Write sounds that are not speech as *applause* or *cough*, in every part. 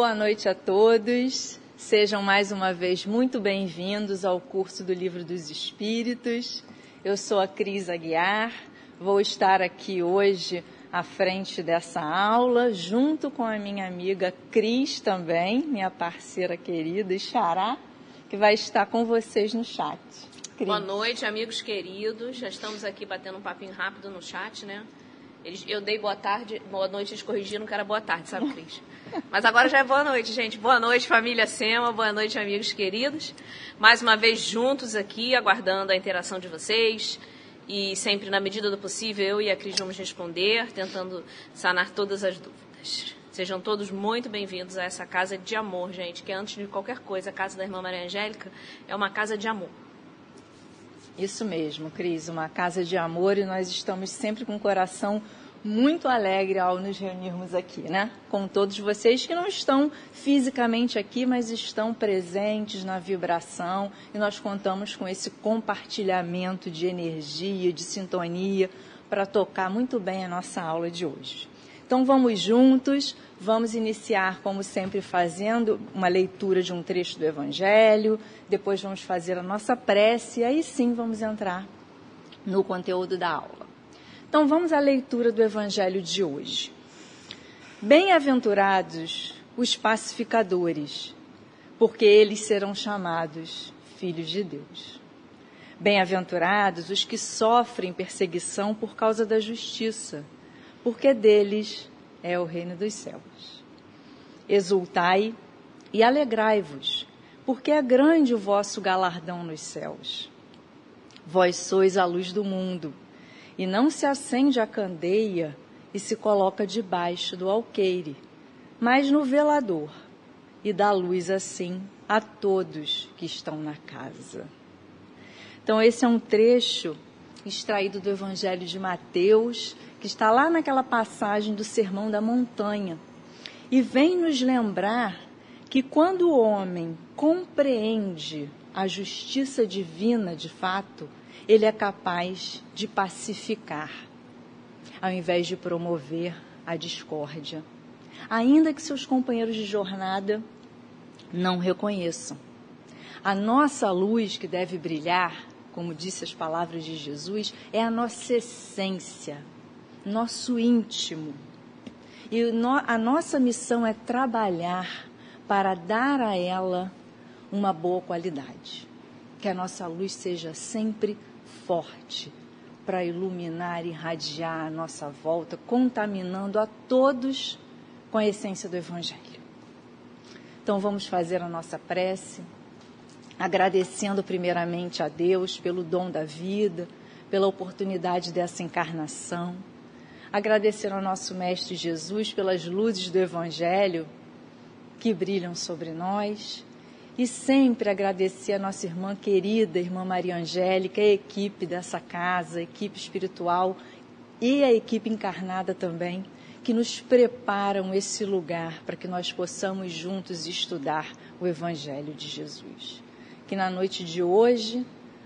Boa noite a todos. Sejam mais uma vez muito bem-vindos ao curso do Livro dos Espíritos. Eu sou a Cris Aguiar, vou estar aqui hoje à frente dessa aula, junto com a minha amiga Cris também, minha parceira querida e xará, que vai estar com vocês no chat. Cris. Boa noite, amigos queridos. Já estamos aqui batendo um papinho rápido no chat, né? Eles, eu dei boa tarde, boa noite, eles corrigiram que era boa tarde, sabe, *laughs* Cris? Mas agora já é boa noite, gente. Boa noite, família Sema, boa noite, amigos queridos. Mais uma vez juntos aqui, aguardando a interação de vocês. E sempre, na medida do possível, eu e a Cris vamos responder, tentando sanar todas as dúvidas. Sejam todos muito bem-vindos a essa casa de amor, gente, que antes de qualquer coisa, a casa da irmã Maria Angélica é uma casa de amor. Isso mesmo, Cris, uma casa de amor e nós estamos sempre com o coração muito alegre ao nos reunirmos aqui, né? Com todos vocês que não estão fisicamente aqui, mas estão presentes na vibração e nós contamos com esse compartilhamento de energia, de sintonia para tocar muito bem a nossa aula de hoje. Então vamos juntos, vamos iniciar, como sempre, fazendo uma leitura de um trecho do Evangelho, depois vamos fazer a nossa prece e aí sim vamos entrar no conteúdo da aula. Então vamos à leitura do Evangelho de hoje. Bem-aventurados os pacificadores, porque eles serão chamados filhos de Deus. Bem-aventurados os que sofrem perseguição por causa da justiça porque deles é o reino dos céus. Exultai e alegrai-vos, porque é grande o vosso galardão nos céus. Vós sois a luz do mundo, e não se acende a candeia e se coloca debaixo do alqueire, mas no velador, e dá luz assim a todos que estão na casa. Então, esse é um trecho extraído do Evangelho de Mateus, que está lá naquela passagem do Sermão da Montanha, e vem nos lembrar que quando o homem compreende a justiça divina de fato, ele é capaz de pacificar, ao invés de promover a discórdia, ainda que seus companheiros de jornada não reconheçam. A nossa luz que deve brilhar, como disse as palavras de Jesus, é a nossa essência, nosso íntimo. E a nossa missão é trabalhar para dar a ela uma boa qualidade. Que a nossa luz seja sempre forte para iluminar e irradiar a nossa volta, contaminando a todos com a essência do Evangelho. Então vamos fazer a nossa prece, agradecendo primeiramente a Deus pelo dom da vida, pela oportunidade dessa encarnação agradecer ao nosso Mestre Jesus pelas luzes do Evangelho que brilham sobre nós e sempre agradecer a nossa irmã querida, irmã Maria Angélica, a equipe dessa casa, a equipe espiritual e a equipe encarnada também, que nos preparam esse lugar para que nós possamos juntos estudar o Evangelho de Jesus. Que na noite de hoje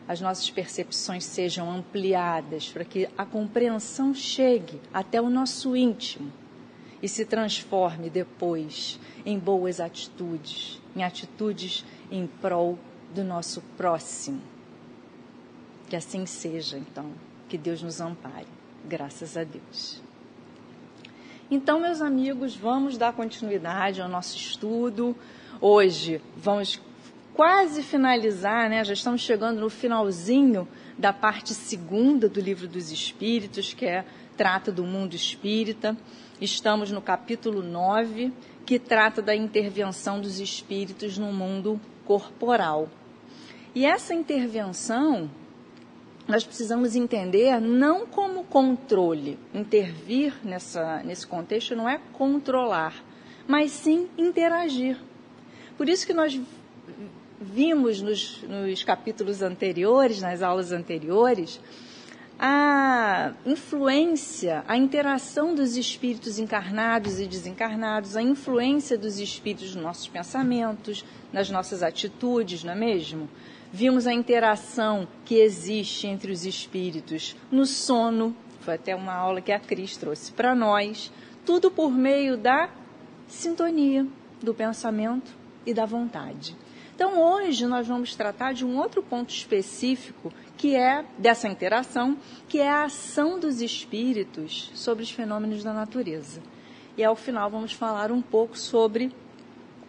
as nossas percepções sejam ampliadas, para que a compreensão chegue até o nosso íntimo e se transforme depois em boas atitudes, em atitudes em prol do nosso próximo. Que assim seja, então, que Deus nos ampare, graças a Deus. Então, meus amigos, vamos dar continuidade ao nosso estudo. Hoje vamos quase finalizar, né? Já estamos chegando no finalzinho da parte segunda do livro dos Espíritos, que é trata do mundo espírita. Estamos no capítulo 9, que trata da intervenção dos espíritos no mundo corporal. E essa intervenção nós precisamos entender não como controle. Intervir nessa, nesse contexto não é controlar, mas sim interagir. Por isso que nós vimos nos, nos capítulos anteriores, nas aulas anteriores, a influência, a interação dos espíritos encarnados e desencarnados, a influência dos espíritos nos nossos pensamentos, nas nossas atitudes, não é mesmo? Vimos a interação que existe entre os espíritos no sono, foi até uma aula que a Cris trouxe para nós, tudo por meio da sintonia, do pensamento e da vontade. Então, hoje nós vamos tratar de um outro ponto específico que é dessa interação, que é a ação dos espíritos sobre os fenômenos da natureza. E ao final vamos falar um pouco sobre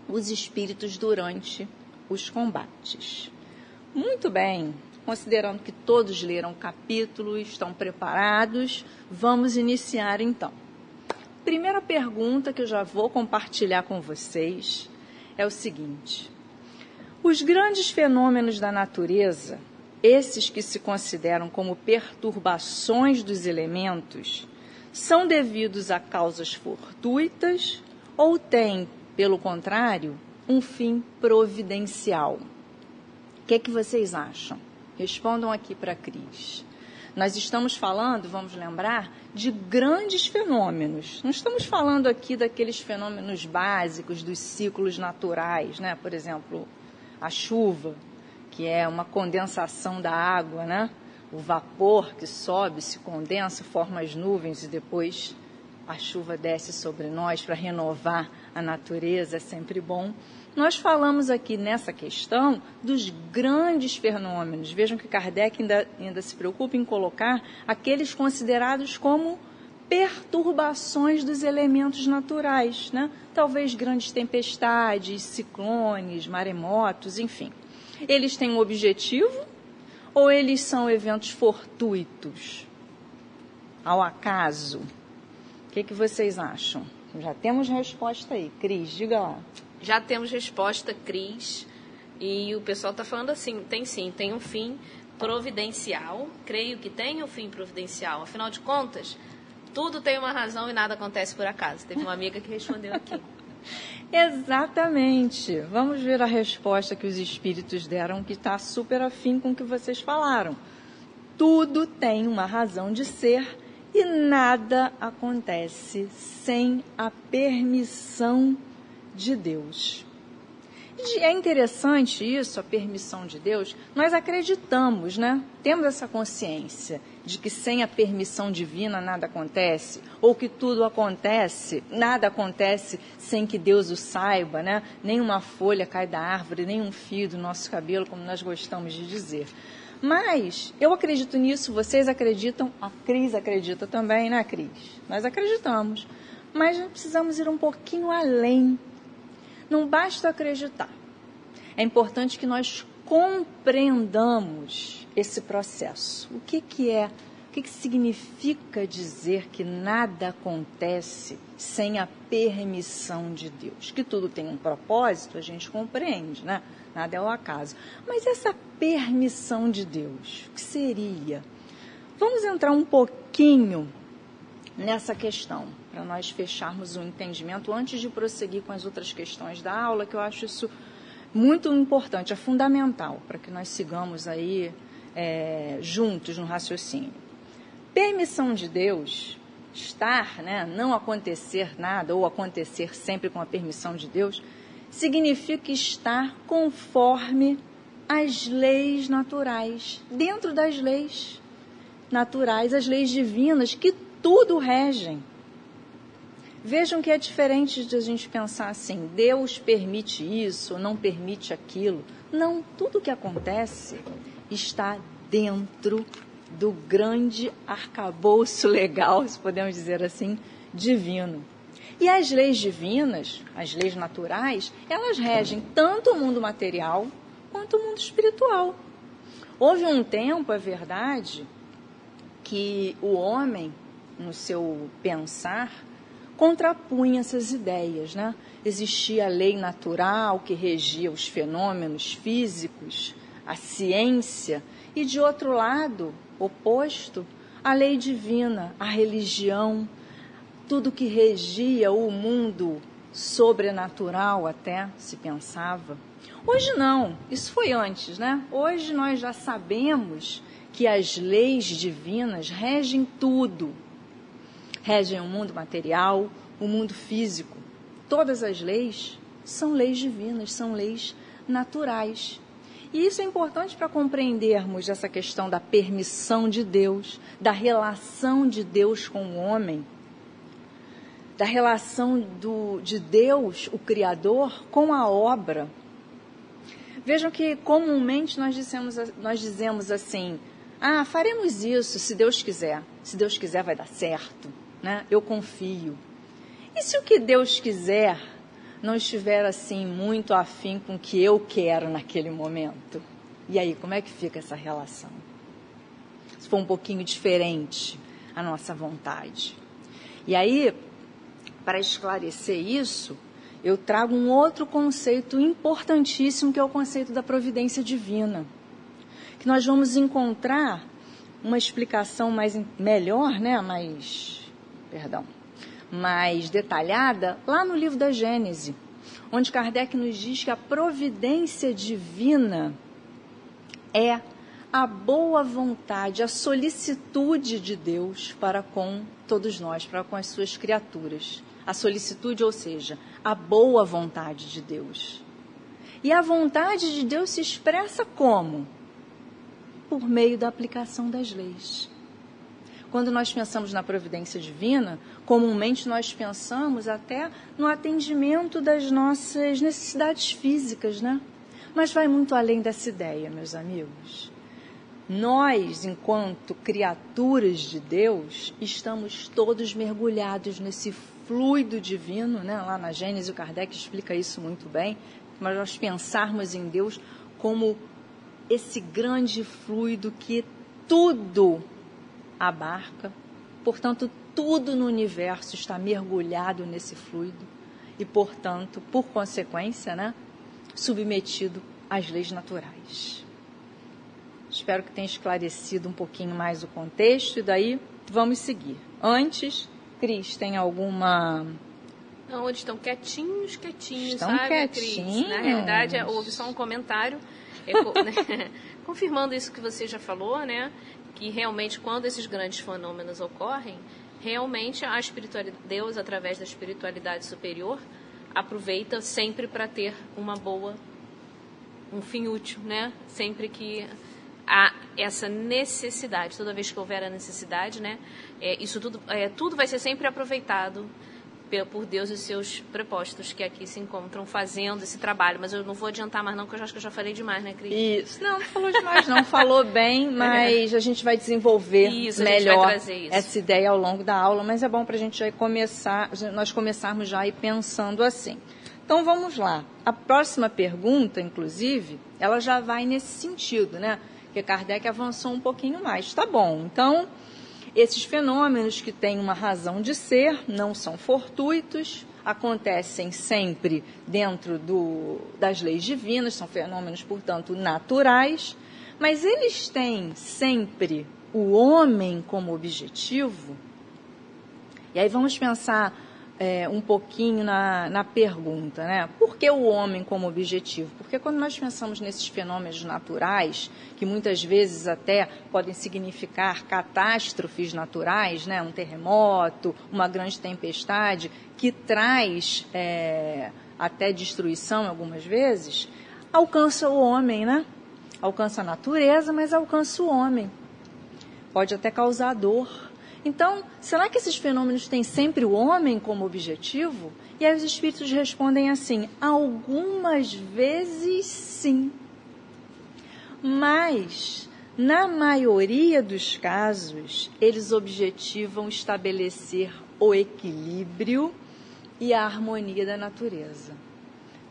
os espíritos durante os combates. Muito bem, considerando que todos leram o capítulo estão preparados, vamos iniciar então. Primeira pergunta que eu já vou compartilhar com vocês é o seguinte: os grandes fenômenos da natureza, esses que se consideram como perturbações dos elementos, são devidos a causas fortuitas ou têm, pelo contrário, um fim providencial? O que, é que vocês acham? Respondam aqui para a Cris. Nós estamos falando, vamos lembrar, de grandes fenômenos. Não estamos falando aqui daqueles fenômenos básicos dos ciclos naturais, né? Por exemplo, a chuva, que é uma condensação da água, né? O vapor que sobe, se condensa, forma as nuvens e depois a chuva desce sobre nós para renovar a natureza, é sempre bom. Nós falamos aqui nessa questão dos grandes fenômenos. Vejam que Kardec ainda, ainda se preocupa em colocar aqueles considerados como perturbações dos elementos naturais, né? Talvez grandes tempestades, ciclones, maremotos, enfim. Eles têm um objetivo ou eles são eventos fortuitos? Ao acaso? O que, que vocês acham? Já temos resposta aí. Cris, diga lá. Já temos resposta, Cris. E o pessoal está falando assim: tem sim, tem um fim providencial. Creio que tem um fim providencial. Afinal de contas, tudo tem uma razão e nada acontece por acaso. Teve uma amiga que respondeu aqui. *laughs* Exatamente. Vamos ver a resposta que os espíritos deram, que está super afim com o que vocês falaram. Tudo tem uma razão de ser e nada acontece sem a permissão de Deus. É interessante isso, a permissão de Deus. Nós acreditamos, né? Temos essa consciência de que sem a permissão divina nada acontece, ou que tudo acontece, nada acontece sem que Deus o saiba, né? Nem uma folha cai da árvore, nem um fio do nosso cabelo, como nós gostamos de dizer. Mas eu acredito nisso, vocês acreditam, a Cris acredita também, né, Cris? Nós acreditamos. Mas precisamos ir um pouquinho além não basta acreditar. É importante que nós compreendamos esse processo. O que, que é, o que, que significa dizer que nada acontece sem a permissão de Deus? Que tudo tem um propósito, a gente compreende, né? Nada é o acaso. Mas essa permissão de Deus, o que seria? Vamos entrar um pouquinho nessa questão para nós fecharmos o entendimento antes de prosseguir com as outras questões da aula, que eu acho isso muito importante, é fundamental para que nós sigamos aí é, juntos no raciocínio. Permissão de Deus, estar, né, não acontecer nada ou acontecer sempre com a permissão de Deus, significa estar conforme as leis naturais, dentro das leis naturais, as leis divinas que tudo regem. Vejam que é diferente de a gente pensar assim, Deus permite isso, não permite aquilo. Não, tudo que acontece está dentro do grande arcabouço legal, se podemos dizer assim, divino. E as leis divinas, as leis naturais, elas regem tanto o mundo material quanto o mundo espiritual. Houve um tempo, é verdade, que o homem, no seu pensar, contrapunha essas ideias. Né? Existia a lei natural que regia os fenômenos físicos, a ciência, e de outro lado, oposto, a lei divina, a religião, tudo que regia o mundo sobrenatural até se pensava. Hoje não, isso foi antes, né? Hoje nós já sabemos que as leis divinas regem tudo, regem o mundo material, o mundo físico. Todas as leis são leis divinas, são leis naturais. E isso é importante para compreendermos essa questão da permissão de Deus, da relação de Deus com o homem. da relação do, de Deus, o Criador, com a obra. Vejam que comumente nós, nós dizemos assim: ah, faremos isso se Deus quiser. Se Deus quiser, vai dar certo. Né? Eu confio. E se o que Deus quiser não estiver assim muito afim com o que eu quero naquele momento? E aí, como é que fica essa relação? Se for um pouquinho diferente a nossa vontade. E aí, para esclarecer isso, eu trago um outro conceito importantíssimo que é o conceito da providência divina. Que nós vamos encontrar uma explicação mais melhor, né, mais, perdão, mais detalhada lá no livro da Gênese, onde Kardec nos diz que a providência divina é a boa vontade, a solicitude de Deus para com todos nós, para com as suas criaturas. A solicitude, ou seja, a boa vontade de Deus. E a vontade de Deus se expressa como? Por meio da aplicação das leis. Quando nós pensamos na providência divina, comumente nós pensamos até no atendimento das nossas necessidades físicas, né? Mas vai muito além dessa ideia, meus amigos. Nós, enquanto criaturas de Deus, estamos todos mergulhados nesse fluido divino, né? lá na Gênesis o Kardec explica isso muito bem, mas nós pensarmos em Deus como esse grande fluido que tudo abarca, portanto, tudo no universo está mergulhado nesse fluido e, portanto, por consequência, né, submetido às leis naturais. Espero que tenha esclarecido um pouquinho mais o contexto e daí vamos seguir. Antes, Cris, tem alguma. Não, eles estão quietinhos, quietinhos, estão sabe, quietinhos. Cris? Na realidade, houve só um comentário é, né, *laughs* confirmando isso que você já falou, né? Que realmente, quando esses grandes fenômenos ocorrem, realmente a espiritualidade, Deus, através da espiritualidade superior, aproveita sempre para ter uma boa, um fim útil, né? Sempre que há essa necessidade, toda vez que houver a necessidade, né? É, isso tudo, é, tudo vai ser sempre aproveitado por Deus e seus prepostos que aqui se encontram fazendo esse trabalho. Mas eu não vou adiantar mais não, porque eu acho que eu já falei demais, né, Cris? Isso. Não, não falou demais não. falou bem, *laughs* mas a gente vai desenvolver isso, melhor essa ideia ao longo da aula. Mas é bom para a gente já começar, nós começarmos já aí pensando assim. Então vamos lá. A próxima pergunta, inclusive, ela já vai nesse sentido, né? Porque Kardec avançou um pouquinho mais. Tá bom. Então, esses fenômenos que têm uma razão de ser, não são fortuitos, acontecem sempre dentro do, das leis divinas, são fenômenos, portanto, naturais, mas eles têm sempre o homem como objetivo. E aí vamos pensar é, um pouquinho na, na pergunta, né? Por que o homem como objetivo? Porque quando nós pensamos nesses fenômenos naturais, que muitas vezes até podem significar catástrofes naturais, né? Um terremoto, uma grande tempestade, que traz é, até destruição algumas vezes, alcança o homem, né? Alcança a natureza, mas alcança o homem. Pode até causar dor, então, será que esses fenômenos têm sempre o homem como objetivo? E aí os espíritos respondem assim: algumas vezes sim. Mas, na maioria dos casos, eles objetivam estabelecer o equilíbrio e a harmonia da natureza.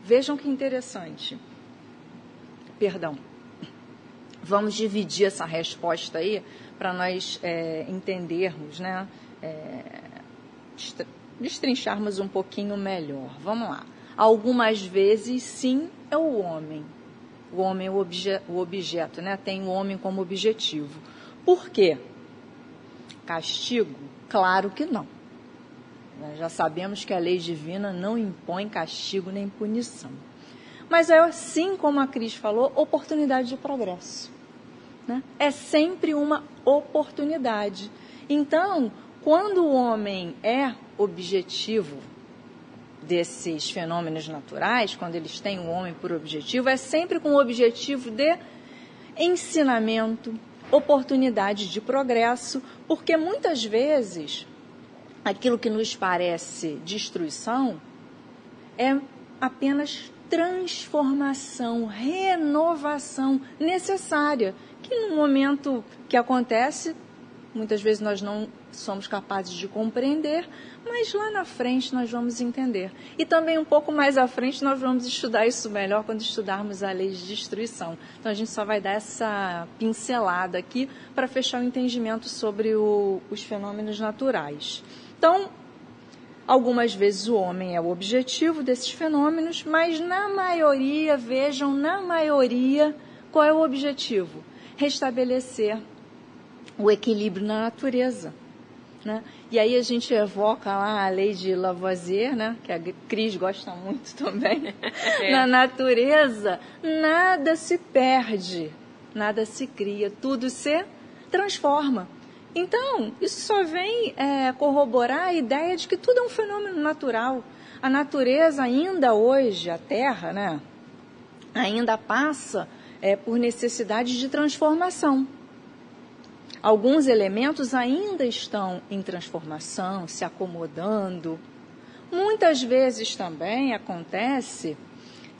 Vejam que interessante. Perdão. Vamos dividir essa resposta aí para nós é, entendermos, né? É, destrincharmos um pouquinho melhor. Vamos lá. Algumas vezes, sim, é o homem. O homem é o, obje, o objeto, né? Tem o homem como objetivo. Por quê? Castigo? Claro que não. Nós já sabemos que a lei divina não impõe castigo nem punição. Mas é assim como a Cris falou, oportunidade de progresso. Né? É sempre uma oportunidade. Então, quando o homem é objetivo desses fenômenos naturais, quando eles têm o homem por objetivo, é sempre com o objetivo de ensinamento, oportunidade de progresso, porque muitas vezes aquilo que nos parece destruição é apenas transformação, renovação necessária, que no momento que acontece, muitas vezes nós não somos capazes de compreender, mas lá na frente nós vamos entender. E também um pouco mais à frente nós vamos estudar isso melhor quando estudarmos a lei de destruição. Então a gente só vai dar essa pincelada aqui para fechar o entendimento sobre o, os fenômenos naturais. Então, algumas vezes o homem é o objetivo desses fenômenos, mas na maioria, vejam, na maioria, qual é o objetivo? Restabelecer o equilíbrio na natureza. Né? E aí a gente evoca lá a lei de Lavoisier, né? que a Cris gosta muito *laughs* também. É. Na natureza, nada se perde, nada se cria, tudo se transforma. Então, isso só vem é, corroborar a ideia de que tudo é um fenômeno natural. A natureza ainda hoje, a Terra, né, ainda passa é, por necessidade de transformação. Alguns elementos ainda estão em transformação, se acomodando. Muitas vezes também acontece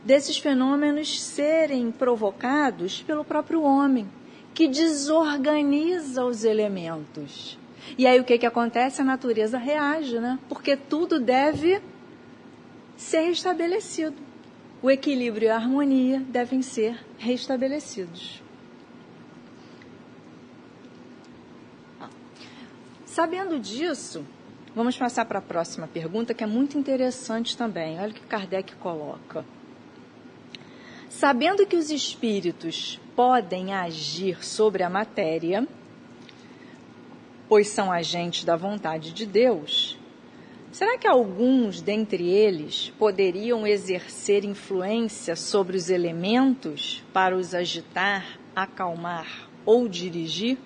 desses fenômenos serem provocados pelo próprio homem que desorganiza os elementos. E aí o que, que acontece? A natureza reage, né? Porque tudo deve ser restabelecido. O equilíbrio e a harmonia devem ser restabelecidos. Sabendo disso, vamos passar para a próxima pergunta, que é muito interessante também. Olha o que Kardec coloca. Sabendo que os espíritos podem agir sobre a matéria, pois são agentes da vontade de Deus, será que alguns dentre eles poderiam exercer influência sobre os elementos para os agitar, acalmar ou dirigir?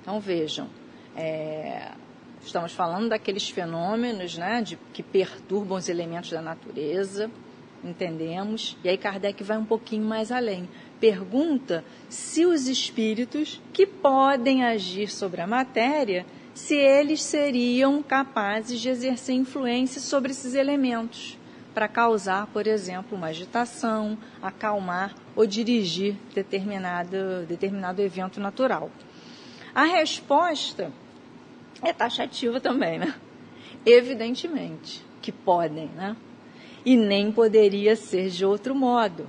Então vejam, é, estamos falando daqueles fenômenos né, de, que perturbam os elementos da natureza entendemos. E aí Kardec vai um pouquinho mais além. Pergunta se os espíritos que podem agir sobre a matéria, se eles seriam capazes de exercer influência sobre esses elementos para causar, por exemplo, uma agitação, acalmar ou dirigir determinado, determinado evento natural. A resposta é taxativa também, né? Evidentemente que podem, né? e nem poderia ser de outro modo.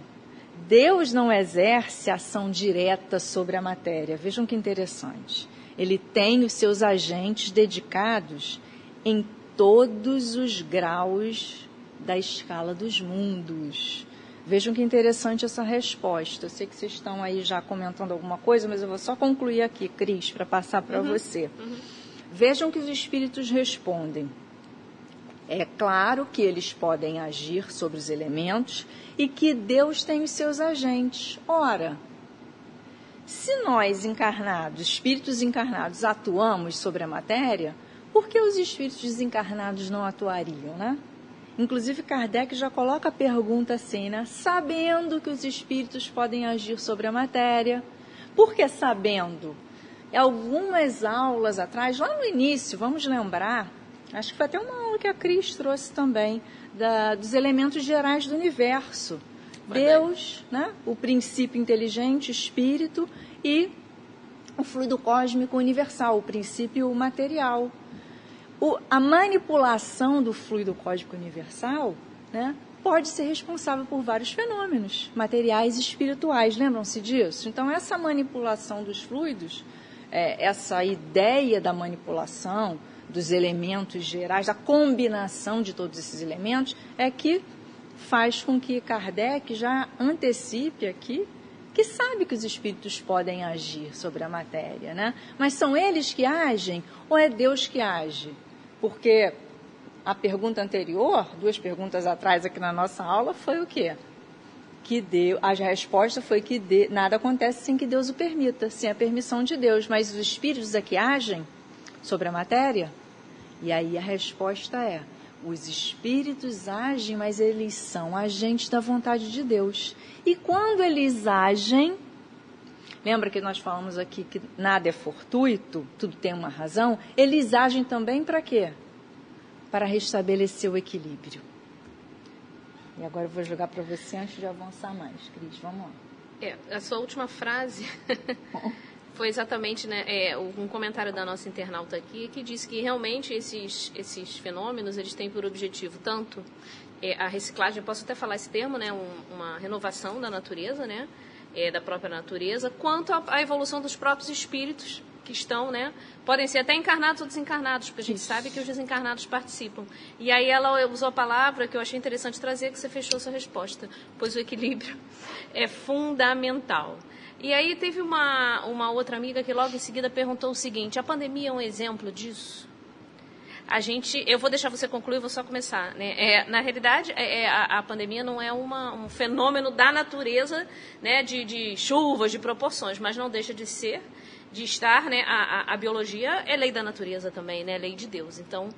Deus não exerce ação direta sobre a matéria. Vejam que interessante. Ele tem os seus agentes dedicados em todos os graus da escala dos mundos. Vejam que interessante essa resposta. Eu sei que vocês estão aí já comentando alguma coisa, mas eu vou só concluir aqui, Cris, para passar para uhum, você. Uhum. Vejam que os espíritos respondem. É claro que eles podem agir sobre os elementos e que Deus tem os seus agentes. Ora, se nós encarnados, espíritos encarnados, atuamos sobre a matéria, por que os espíritos desencarnados não atuariam, né? Inclusive, Kardec já coloca a pergunta assim, né? Sabendo que os espíritos podem agir sobre a matéria, por que sabendo? Algumas aulas atrás, lá no início, vamos lembrar, Acho que foi até uma aula que a Cris trouxe também, da, dos elementos gerais do universo. Deus, né? o princípio inteligente, espírito, e o fluido cósmico universal, o princípio material. O, a manipulação do fluido cósmico universal né, pode ser responsável por vários fenômenos materiais e espirituais. Lembram-se disso? Então, essa manipulação dos fluidos, é, essa ideia da manipulação, dos elementos gerais, da combinação de todos esses elementos, é que faz com que Kardec já antecipe aqui que sabe que os espíritos podem agir sobre a matéria, né? Mas são eles que agem ou é Deus que age? Porque a pergunta anterior, duas perguntas atrás aqui na nossa aula, foi o quê? Que Deus, a resposta foi que de, nada acontece sem que Deus o permita, sem a permissão de Deus. Mas os espíritos é que agem sobre a matéria? E aí a resposta é: os espíritos agem, mas eles são agentes da vontade de Deus. E quando eles agem, Lembra que nós falamos aqui que nada é fortuito, tudo tem uma razão? Eles agem também para quê? Para restabelecer o equilíbrio. E agora eu vou jogar para você antes de avançar mais, Cris. Vamos lá. É, a sua última frase *laughs* *laughs* foi exatamente né, é, um comentário da nossa internauta aqui que disse que realmente esses, esses fenômenos eles têm por objetivo tanto é, a reciclagem, posso até falar esse termo, né, um, uma renovação da natureza, né, é, da própria natureza, quanto a, a, evolução dos próprios espíritos que estão, né, podem ser até encarnados ou desencarnados, porque a gente Isso. sabe que os desencarnados participam. E aí ela usou a palavra que eu achei interessante trazer, que você fechou sua resposta, pois o equilíbrio *laughs* é fundamental. E aí teve uma, uma outra amiga que logo em seguida perguntou o seguinte: a pandemia é um exemplo disso? a gente, eu vou deixar você concluir, vou só começar. Né? É, na realidade, é, é, a, a, pandemia não é uma, um fenômeno da natureza, né, de, de, chuvas, de proporções, mas não deixa de ser, de estar, né, a, a, a biologia é lei da natureza também, né, lei de Deus. Então,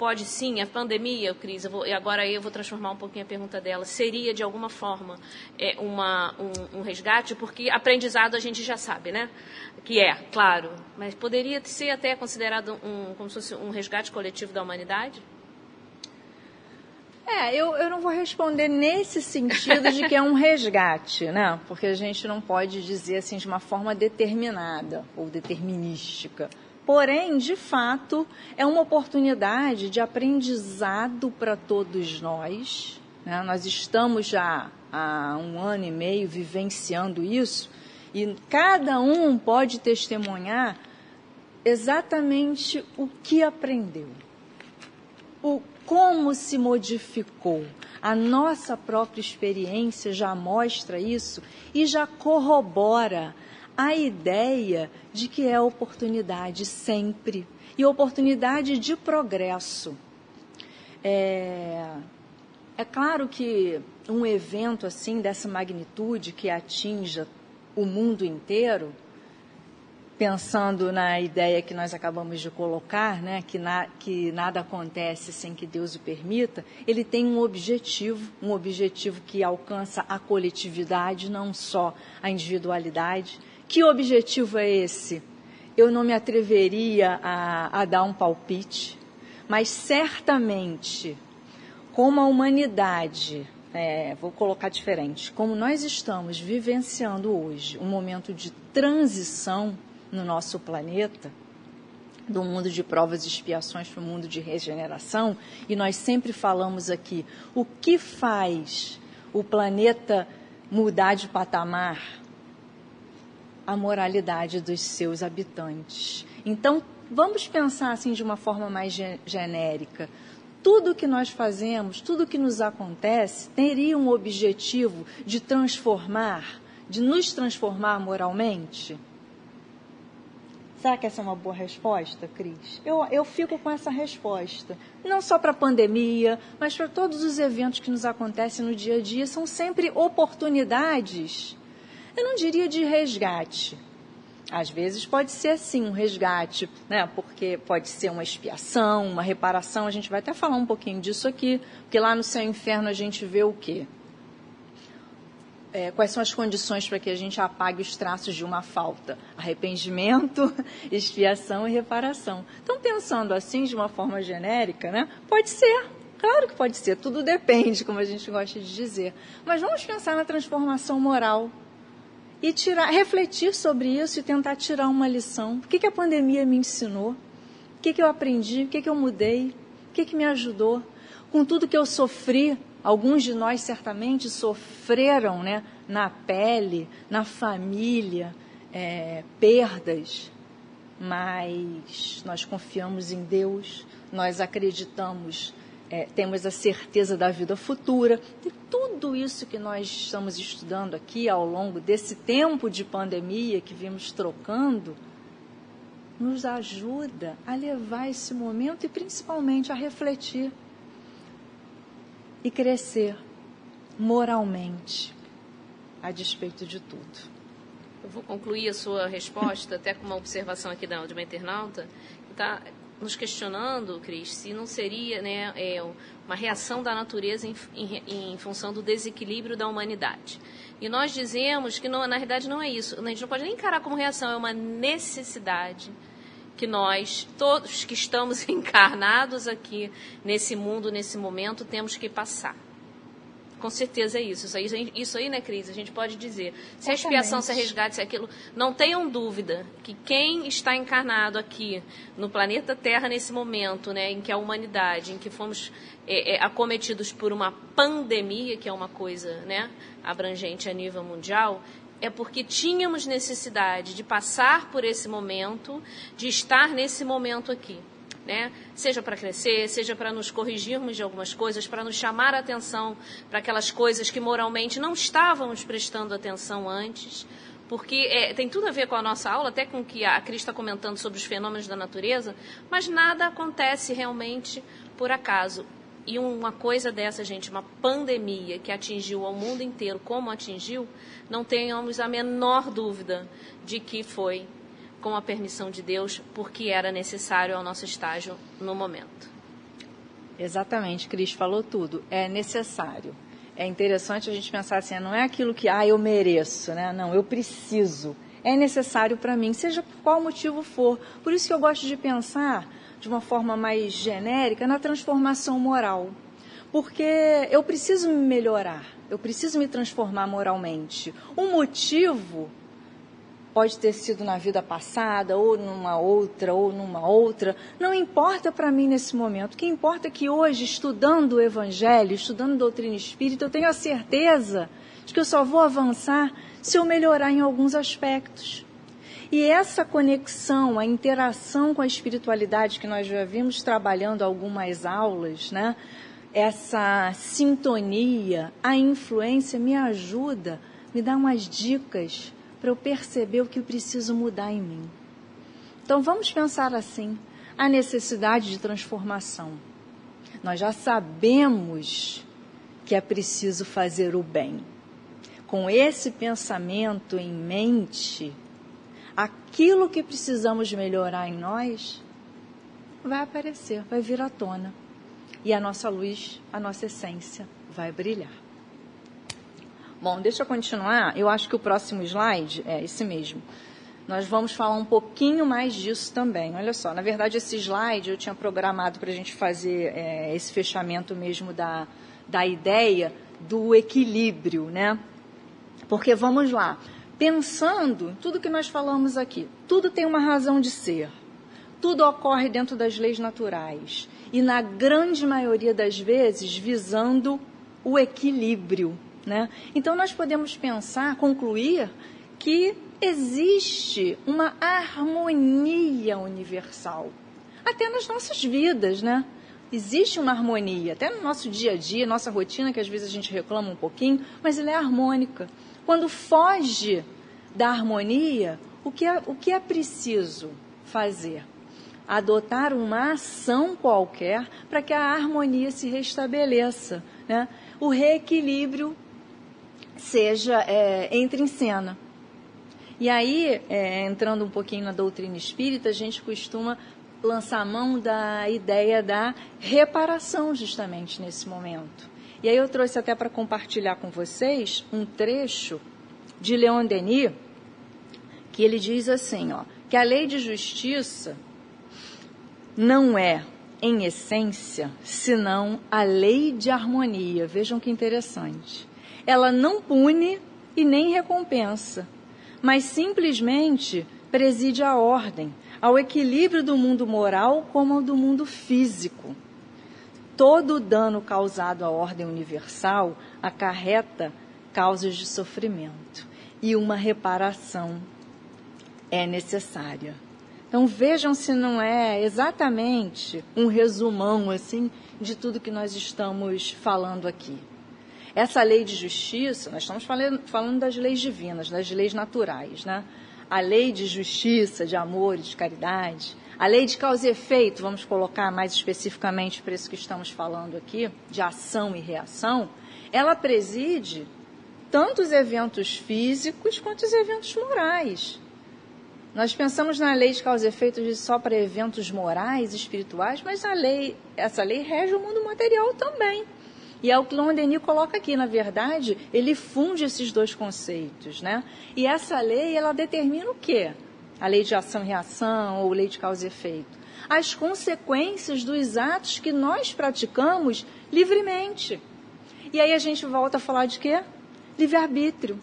pode sim, a pandemia, Cris, eu vou, e agora eu vou transformar um pouquinho a pergunta dela, seria de alguma forma é, uma, um, um, resgate, porque aprendizado a gente já sabe, né? Que é, claro, mas poderia ser até considerado um, como se fosse um resgate coletivo da humanidade? É, eu, eu não vou responder nesse sentido de que é um resgate, né? Porque a gente não pode dizer assim de uma forma determinada ou determinística. Porém, de fato, é uma oportunidade de aprendizado para todos nós. Né? Nós estamos já há um ano e meio vivenciando isso e cada um pode testemunhar exatamente o que aprendeu, o como se modificou. A nossa própria experiência já mostra isso e já corrobora a ideia de que é oportunidade sempre e oportunidade de progresso. É, é claro que um evento assim dessa magnitude que atinja o mundo inteiro, pensando na ideia que nós acabamos de colocar, né, que, na, que nada acontece sem que Deus o permita, ele tem um objetivo, um objetivo que alcança a coletividade, não só a individualidade. Que objetivo é esse? Eu não me atreveria a, a dar um palpite, mas certamente, como a humanidade, é, vou colocar diferente, como nós estamos vivenciando hoje um momento de transição no nosso planeta, do mundo de provas e expiações para o mundo de regeneração, e nós sempre falamos aqui, o que faz o planeta mudar de patamar? A moralidade dos seus habitantes. Então, vamos pensar assim de uma forma mais genérica. Tudo que nós fazemos, tudo que nos acontece, teria um objetivo de transformar, de nos transformar moralmente? Será que essa é uma boa resposta, Cris? Eu, eu fico com essa resposta. Não só para a pandemia, mas para todos os eventos que nos acontecem no dia a dia, são sempre oportunidades eu não diria de resgate. Às vezes pode ser sim um resgate, né? Porque pode ser uma expiação, uma reparação. A gente vai até falar um pouquinho disso aqui, porque lá no céu e inferno a gente vê o quê? É, quais são as condições para que a gente apague os traços de uma falta? Arrependimento, *laughs* expiação e reparação. Então, pensando assim, de uma forma genérica, né? Pode ser, claro que pode ser, tudo depende, como a gente gosta de dizer. Mas vamos pensar na transformação moral e tirar, refletir sobre isso e tentar tirar uma lição. O que, que a pandemia me ensinou? O que, que eu aprendi? O que, que eu mudei? O que, que me ajudou? Com tudo que eu sofri, alguns de nós certamente sofreram né, na pele, na família, é, perdas, mas nós confiamos em Deus, nós acreditamos é, temos a certeza da vida futura. E tudo isso que nós estamos estudando aqui ao longo desse tempo de pandemia que vimos trocando, nos ajuda a levar esse momento e principalmente a refletir e crescer moralmente, a despeito de tudo. Eu vou concluir a sua resposta até com uma observação aqui da, de uma internauta. Tá, nos questionando, Cris, se não seria né, é, uma reação da natureza em, em, em, função do desequilíbrio da humanidade. E nós dizemos que, não, na realidade, não é isso. A gente não pode nem encarar como reação, é uma necessidade que nós, todos que estamos *laughs* encarnados aqui nesse mundo, nesse momento, temos que passar. Com certeza é isso. Isso aí, isso aí, né, Cris? A gente pode dizer. Se a expiação, se a resgate, se aquilo. Não tenham dúvida que quem está encarnado aqui no planeta Terra nesse momento, né, em que a humanidade, em que fomos é, é, acometidos por uma pandemia, que é uma coisa né, abrangente a nível mundial, é porque tínhamos necessidade de passar por esse momento, de estar nesse momento aqui né? Seja para crescer, seja para nos corrigirmos de algumas coisas, para nos chamar a atenção para aquelas coisas que moralmente não estávamos prestando atenção antes, porque é, tem tudo a ver com a nossa aula, até com o que a Cris está comentando sobre os fenômenos da natureza, mas nada acontece realmente por acaso. E uma coisa dessa, gente, uma pandemia que atingiu ao mundo inteiro como atingiu, não tenhamos a menor dúvida de que foi com a permissão de Deus, porque era necessário ao nosso estágio no momento. Exatamente, Cris falou tudo. É necessário. É interessante a gente pensar assim, não é aquilo que, ah, eu mereço, né? Não, eu preciso. É necessário para mim, seja por qual motivo for. Por isso que eu gosto de pensar de uma forma mais genérica na transformação moral. Porque eu preciso me melhorar, eu preciso me transformar moralmente. O motivo pode ter sido na vida passada, ou numa outra, ou numa outra, não importa para mim nesse momento. O que importa é que hoje, estudando o Evangelho, estudando doutrina espírita, eu tenho a certeza de que eu só vou avançar se eu melhorar em alguns aspectos. E essa conexão, a interação com a espiritualidade que nós já vimos trabalhando algumas aulas, né? essa sintonia, a influência me ajuda, me dá umas dicas para eu perceber o que eu preciso mudar em mim. Então vamos pensar assim: a necessidade de transformação. Nós já sabemos que é preciso fazer o bem. Com esse pensamento em mente, aquilo que precisamos melhorar em nós vai aparecer, vai vir à tona. E a nossa luz, a nossa essência vai brilhar. Bom, deixa eu continuar. Eu acho que o próximo slide é esse mesmo. Nós vamos falar um pouquinho mais disso também. Olha só, na verdade, esse slide eu tinha programado para a gente fazer é, esse fechamento mesmo da, da ideia do equilíbrio, né? Porque vamos lá, pensando tudo que nós falamos aqui, tudo tem uma razão de ser, tudo ocorre dentro das leis naturais e, na grande maioria das vezes, visando o equilíbrio né? Então, nós podemos pensar, concluir, que existe uma harmonia universal, até nas nossas vidas, né? Existe uma harmonia, até no nosso dia a dia, nossa rotina, que às vezes a gente reclama um pouquinho, mas ela é harmônica. Quando foge da harmonia, o que é, o que é preciso fazer? Adotar uma ação qualquer para que a harmonia se restabeleça. Né? O reequilíbrio seja é, entre em cena. E aí, é, entrando um pouquinho na doutrina espírita, a gente costuma lançar mão da ideia da reparação justamente nesse momento. E aí eu trouxe até para compartilhar com vocês um trecho de Leon Denis, que ele diz assim, ó, que a lei de justiça não é, em essência, senão a lei de harmonia. Vejam que interessante ela não pune e nem recompensa, mas simplesmente preside a ordem, ao equilíbrio do mundo moral como ao do mundo físico. Todo o dano causado à ordem universal acarreta causas de sofrimento e uma reparação é necessária. Então vejam se não é exatamente um resumão assim de tudo que nós estamos falando aqui. Essa lei de justiça, nós estamos falando, falando das leis divinas, das leis naturais, né? A lei de justiça, de amor e de caridade, a lei de causa e efeito, vamos colocar mais especificamente para isso que estamos falando aqui, de ação e reação, ela preside tanto os eventos físicos quanto os eventos morais. Nós pensamos na lei de causa e efeito só para eventos morais, espirituais, mas a lei, essa lei rege o mundo material também. E é o que Leon Denis coloca aqui, na verdade, ele funde esses dois conceitos, né? E essa lei, ela determina o quê? A lei de ação e reação ou lei de causa e efeito? As consequências dos atos que nós praticamos livremente. E aí a gente volta a falar de quê? Livre-arbítrio.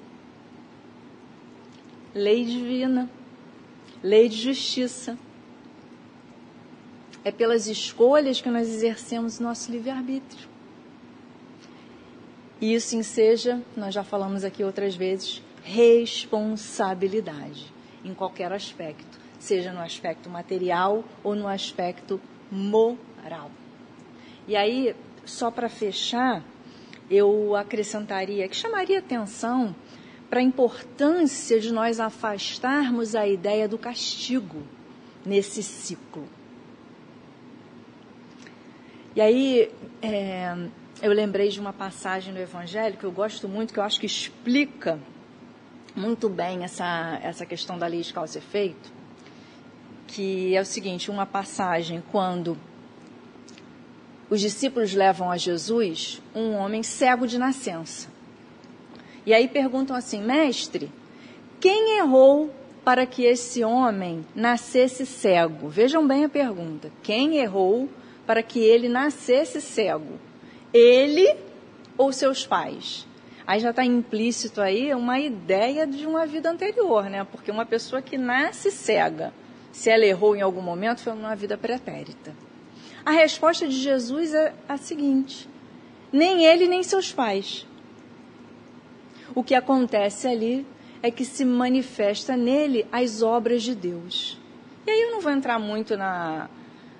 Lei divina. Lei de justiça. É pelas escolhas que nós exercemos nosso livre-arbítrio. E isso enseja, nós já falamos aqui outras vezes, responsabilidade em qualquer aspecto, seja no aspecto material ou no aspecto moral. E aí, só para fechar, eu acrescentaria que chamaria atenção para a importância de nós afastarmos a ideia do castigo nesse ciclo. E aí, é, eu lembrei de uma passagem no Evangelho que eu gosto muito, que eu acho que explica muito bem essa, essa questão da lei de causa e efeito, que é o seguinte, uma passagem quando os discípulos levam a Jesus um homem cego de nascença. E aí perguntam assim, mestre, quem errou para que esse homem nascesse cego? Vejam bem a pergunta. Quem errou para que ele nascesse cego? Ele ou seus pais. Aí já está implícito aí uma ideia de uma vida anterior, né? Porque uma pessoa que nasce cega, se ela errou em algum momento, foi numa vida pretérita. A resposta de Jesus é a seguinte: nem ele nem seus pais. O que acontece ali é que se manifesta nele as obras de Deus. E aí eu não vou entrar muito na,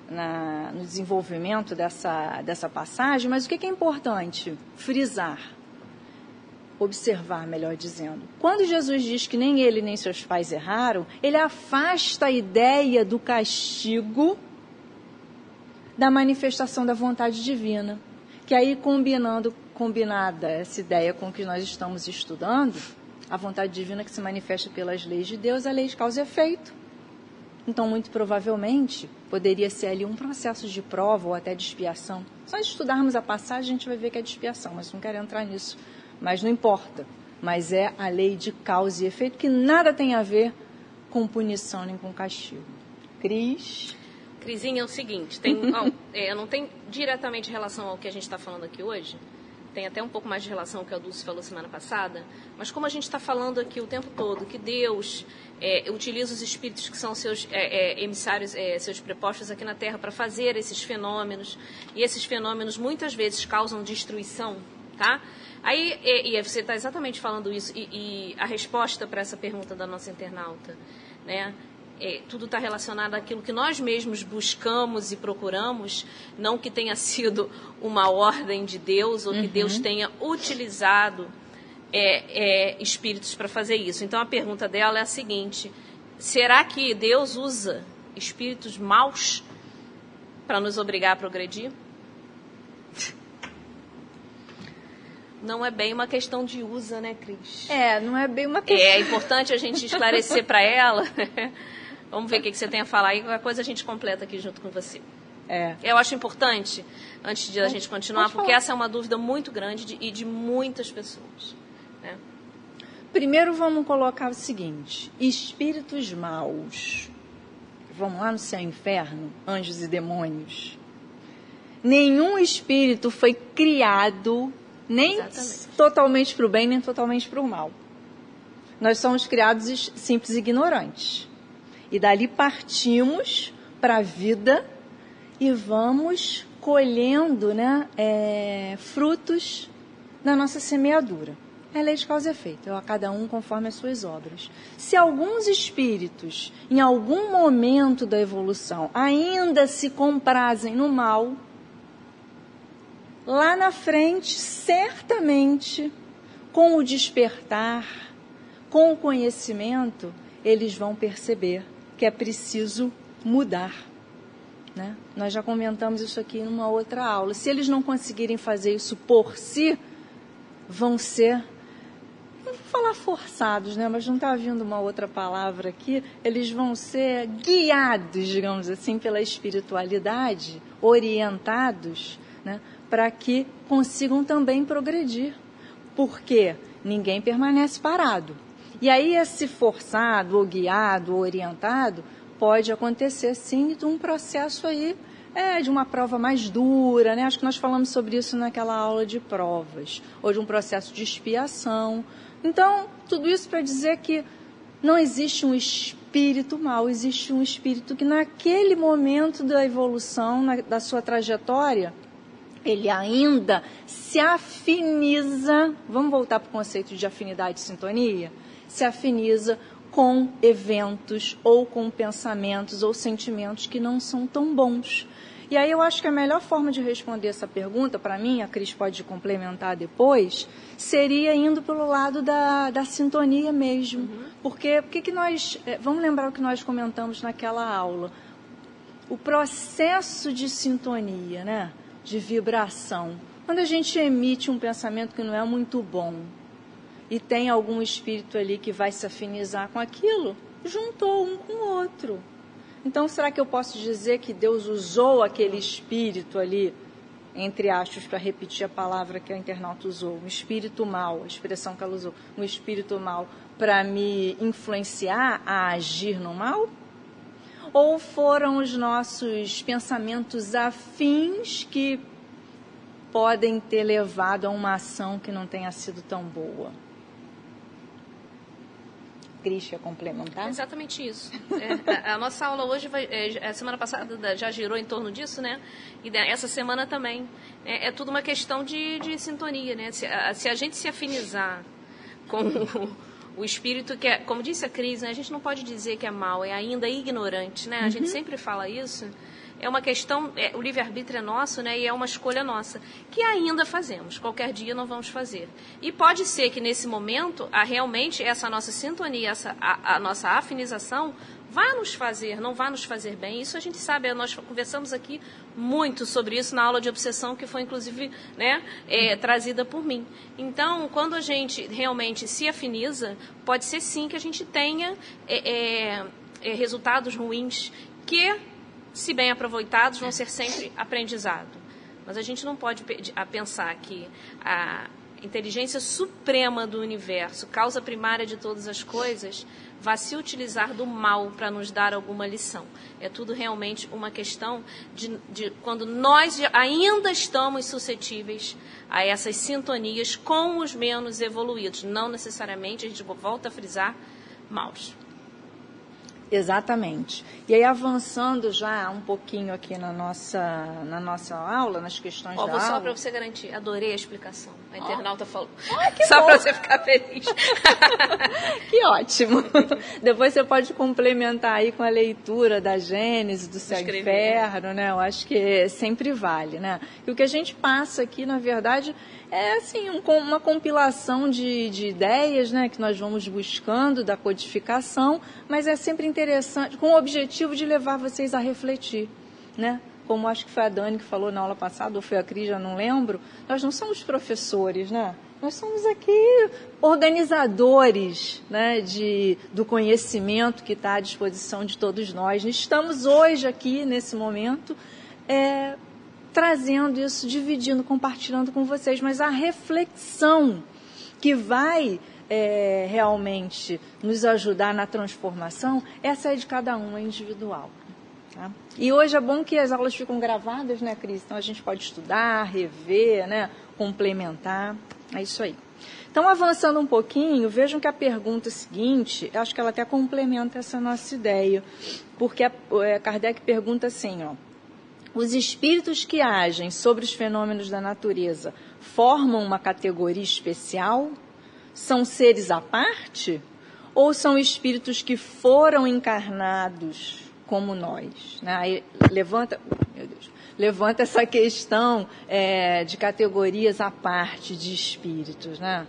na, no desenvolvimento dessa, dessa passagem, mas o que, que é importante? Frisar, observar, melhor dizendo. Quando Jesus diz que nem ele nem seus pais erraram, ele afasta a ideia do castigo da manifestação da vontade divina. Que aí, combinando, combinada essa ideia com o que nós estamos estudando, a vontade divina que se manifesta pelas leis de Deus, a lei de causa e efeito. Então, muito provavelmente, poderia ser ali um processo de prova ou até de expiação. Só de estudarmos a passagem, a gente vai ver que é de expiação, mas não quero entrar nisso. Mas não importa. Mas é a lei de causa e efeito que nada tem a ver com punição nem com castigo. Cris? Crisinha, é o seguinte, tem, não, é, não tem diretamente relação ao que a gente está falando aqui hoje, tem até um pouco mais de relação com o que a Dulce falou semana passada, mas como a gente está falando aqui o tempo todo, que Deus é, utiliza os espíritos que são seus é, é, emissários, é, seus prepostos aqui na Terra para fazer esses fenômenos, e esses fenômenos muitas vezes causam destruição, tá? Aí, e, e você está exatamente falando isso, e, e a resposta para essa pergunta da nossa internauta, né? É, tudo está relacionado àquilo que nós mesmos buscamos e procuramos, não que tenha *laughs* sido uma ordem de Deus ou que uhum. Deus tenha utilizado é, é, espíritos para fazer isso. Então a pergunta dela é a seguinte: será que Deus usa espíritos maus para nos obrigar a progredir? Não é bem uma questão de usa, né, Cris? É, não é bem uma questão. É importante a gente esclarecer para ela *laughs* Vamos ver o que, você tem a falar e qualquer coisa a gente completa aqui junto com você. É. Eu acho importante, antes de a gente continuar, porque essa é uma dúvida muito grande de, e de muitas pessoas. Né? Primeiro vamos colocar o seguinte: espíritos maus. Vamos lá no céu e inferno, anjos e demônios. Nenhum espírito foi criado nem Exatamente. totalmente para o bem, nem totalmente para o mal. Nós somos criados simples e ignorantes. E dali partimos para a vida e vamos colhendo né, é, frutos da nossa semeadura. É lei de causa e efeito, a cada um conforme as suas obras. Se alguns espíritos, em algum momento da evolução, ainda se comprazem no mal, lá na frente, certamente, com o despertar, com o conhecimento, eles vão perceber que é preciso mudar. Né? Nós já comentamos isso aqui em uma outra aula. Se eles não conseguirem fazer isso por si, vão ser falar forçados, né? Mas não está vindo uma outra palavra aqui. Eles vão ser guiados, digamos assim, pela espiritualidade, orientados, né? Para que consigam também progredir. Porque ninguém permanece parado. E aí esse forçado, ou guiado, ou orientado, pode acontecer sim um processo aí é, de uma prova mais dura, né? Acho que nós falamos sobre isso naquela aula de provas, ou de um processo de expiação. Então, tudo isso para dizer que não existe um espírito mal, existe um espírito que naquele momento da evolução, na, da sua trajetória, ele ainda se afiniza, vamos voltar para o conceito de afinidade e sintonia? Se afiniza com eventos ou com pensamentos ou sentimentos que não são tão bons. E aí eu acho que a melhor forma de responder essa pergunta, para mim, a Cris pode complementar depois, seria indo pelo lado da, da sintonia mesmo. Uhum. Porque, porque que nós. É, vamos lembrar o que nós comentamos naquela aula. O processo de sintonia, né? De vibração. Quando a gente emite um pensamento que não é muito bom e tem algum espírito ali que vai se afinizar com aquilo, juntou um com o outro. Então, será que eu posso dizer que Deus usou aquele espírito ali, entre aspas, para repetir a palavra que a internauta usou, um espírito mal, a expressão que ela usou, um espírito mal, para me influenciar a agir no mal? Ou foram os nossos pensamentos afins que podem ter levado a uma ação que não tenha sido tão boa? Quer complementar? exatamente isso. É, a, a, nossa aula hoje, vai, é, a semana passada já girou em torno disso, né? E essa semana também. É, é tudo uma questão de, de sintonia, né? Se a, se a gente se afinizar com o, o espírito que é, como disse a Cris, né? a gente não pode dizer que é mal, é ainda ignorante, né? A uhum. gente sempre fala isso é uma questão, é, o livre-arbítrio é nosso, né, e é uma escolha nossa, que ainda fazemos, qualquer dia não vamos fazer. E pode ser que nesse momento, a, realmente, essa nossa sintonia, essa, a, a nossa afinização, vá nos fazer, não vá nos fazer bem. Isso a gente sabe, nós conversamos aqui muito sobre isso na aula de obsessão, que foi inclusive né, é, trazida por mim. Então, quando a gente realmente se afiniza, pode ser sim que a gente tenha é, é, é resultados ruins que se bem aproveitados, vão ser sempre aprendizado. Mas a gente não pode pensar que a inteligência suprema do universo, causa primária de todas as coisas, vai se utilizar do mal para nos dar alguma lição. É tudo realmente uma questão de, de, quando nós ainda estamos suscetíveis a essas sintonias com os menos evoluídos. Não necessariamente, a gente volta a frisar, maus. Exatamente. E aí, avançando já um pouquinho aqui na nossa, na nossa aula, nas questões oh, da aula... Só para você garantir, adorei a explicação. A internauta oh. falou. Oh, *laughs* só para você ficar feliz. *laughs* que ótimo. Depois você pode complementar aí com a leitura da Gênesis, do céu e inferno, né? Eu acho que sempre vale, né? E o que a gente passa aqui, na verdade, é assim um, uma compilação de, de ideias né, que nós vamos buscando da codificação, mas é sempre interessante, com o objetivo de levar vocês a refletir. Né? Como acho que foi a Dani que falou na aula passada, ou foi a Cris, já não lembro, nós não somos professores, né? Nós somos aqui organizadores né, de, do conhecimento que está à disposição de todos nós. Estamos hoje aqui, nesse momento, é, trazendo isso, dividindo, compartilhando com vocês, mas a reflexão que vai é, realmente nos ajudar na transformação, essa é de cada um, é individual. Tá? E hoje é bom que as aulas ficam gravadas, né, Cris? Então a gente pode estudar, rever, né, complementar. É isso aí. Então, avançando um pouquinho, vejam que a pergunta seguinte, acho que ela até complementa essa nossa ideia, porque a, é, Kardec pergunta assim, ó, os espíritos que agem sobre os fenômenos da natureza formam uma categoria especial? São seres à parte? Ou são espíritos que foram encarnados como nós? Né? Aí levanta, Deus, levanta essa questão é, de categorias à parte de espíritos, né?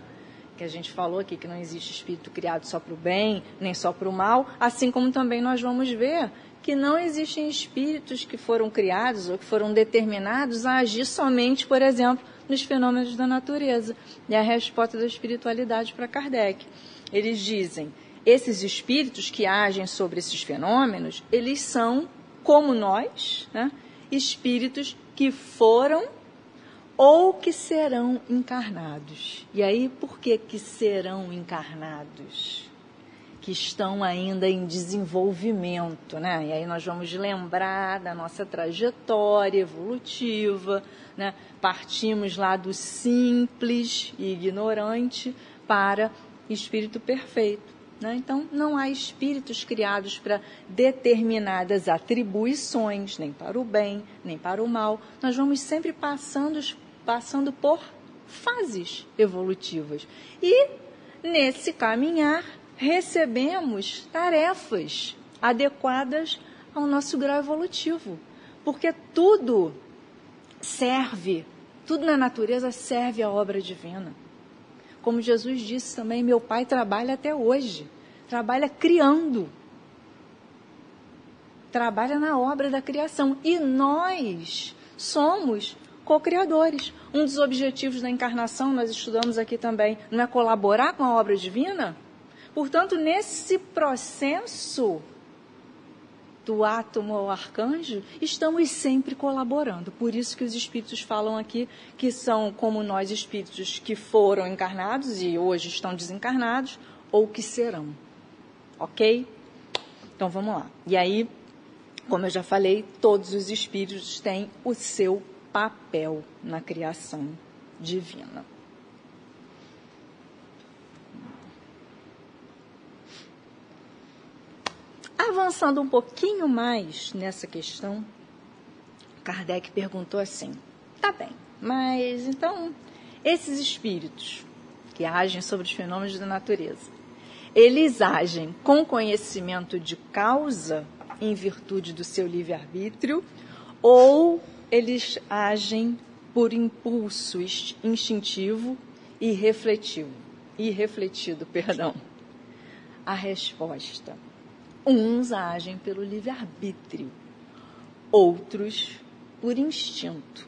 que a gente falou aqui que não existe espírito criado só para o bem, nem só para o mal, assim como também nós vamos ver que não existem espíritos que foram criados ou que foram determinados a agir somente, por exemplo, nos fenômenos da natureza. E a resposta da espiritualidade para Kardec. Eles dizem: esses espíritos que agem sobre esses fenômenos, eles são como nós, né? espíritos que foram ou que serão encarnados. E aí, por que que serão encarnados? Que estão ainda em desenvolvimento, né? E aí nós vamos lembrar da nossa trajetória evolutiva, né? Partimos lá do simples e ignorante para espírito perfeito. Né? Então, não há espíritos criados para determinadas atribuições, nem para o bem, nem para o mal. Nós vamos sempre passando, passando por fases evolutivas. E, nesse caminhar, recebemos tarefas adequadas ao nosso grau evolutivo. Porque tudo serve, tudo na natureza serve à obra divina. Como Jesus disse também, meu pai trabalha até hoje, trabalha criando, trabalha na obra da criação. E nós somos co-criadores. Um dos objetivos da encarnação, nós estudamos aqui também, não é colaborar com a obra divina? Portanto, nesse processo, do átomo ao arcanjo, estamos sempre colaborando. Por isso que os espíritos falam aqui que são como nós espíritos que foram encarnados e hoje estão desencarnados ou que serão. OK? Então vamos lá. E aí, como eu já falei, todos os espíritos têm o seu papel na criação divina. Avançando um pouquinho mais nessa questão, Kardec perguntou assim: tá bem, mas então, esses espíritos que agem sobre os fenômenos da natureza, eles agem com conhecimento de causa em virtude do seu livre-arbítrio ou eles agem por impulso instintivo e refletivo, irrefletido, *laughs* perdão? A resposta Uns agem pelo livre-arbítrio, outros por instinto.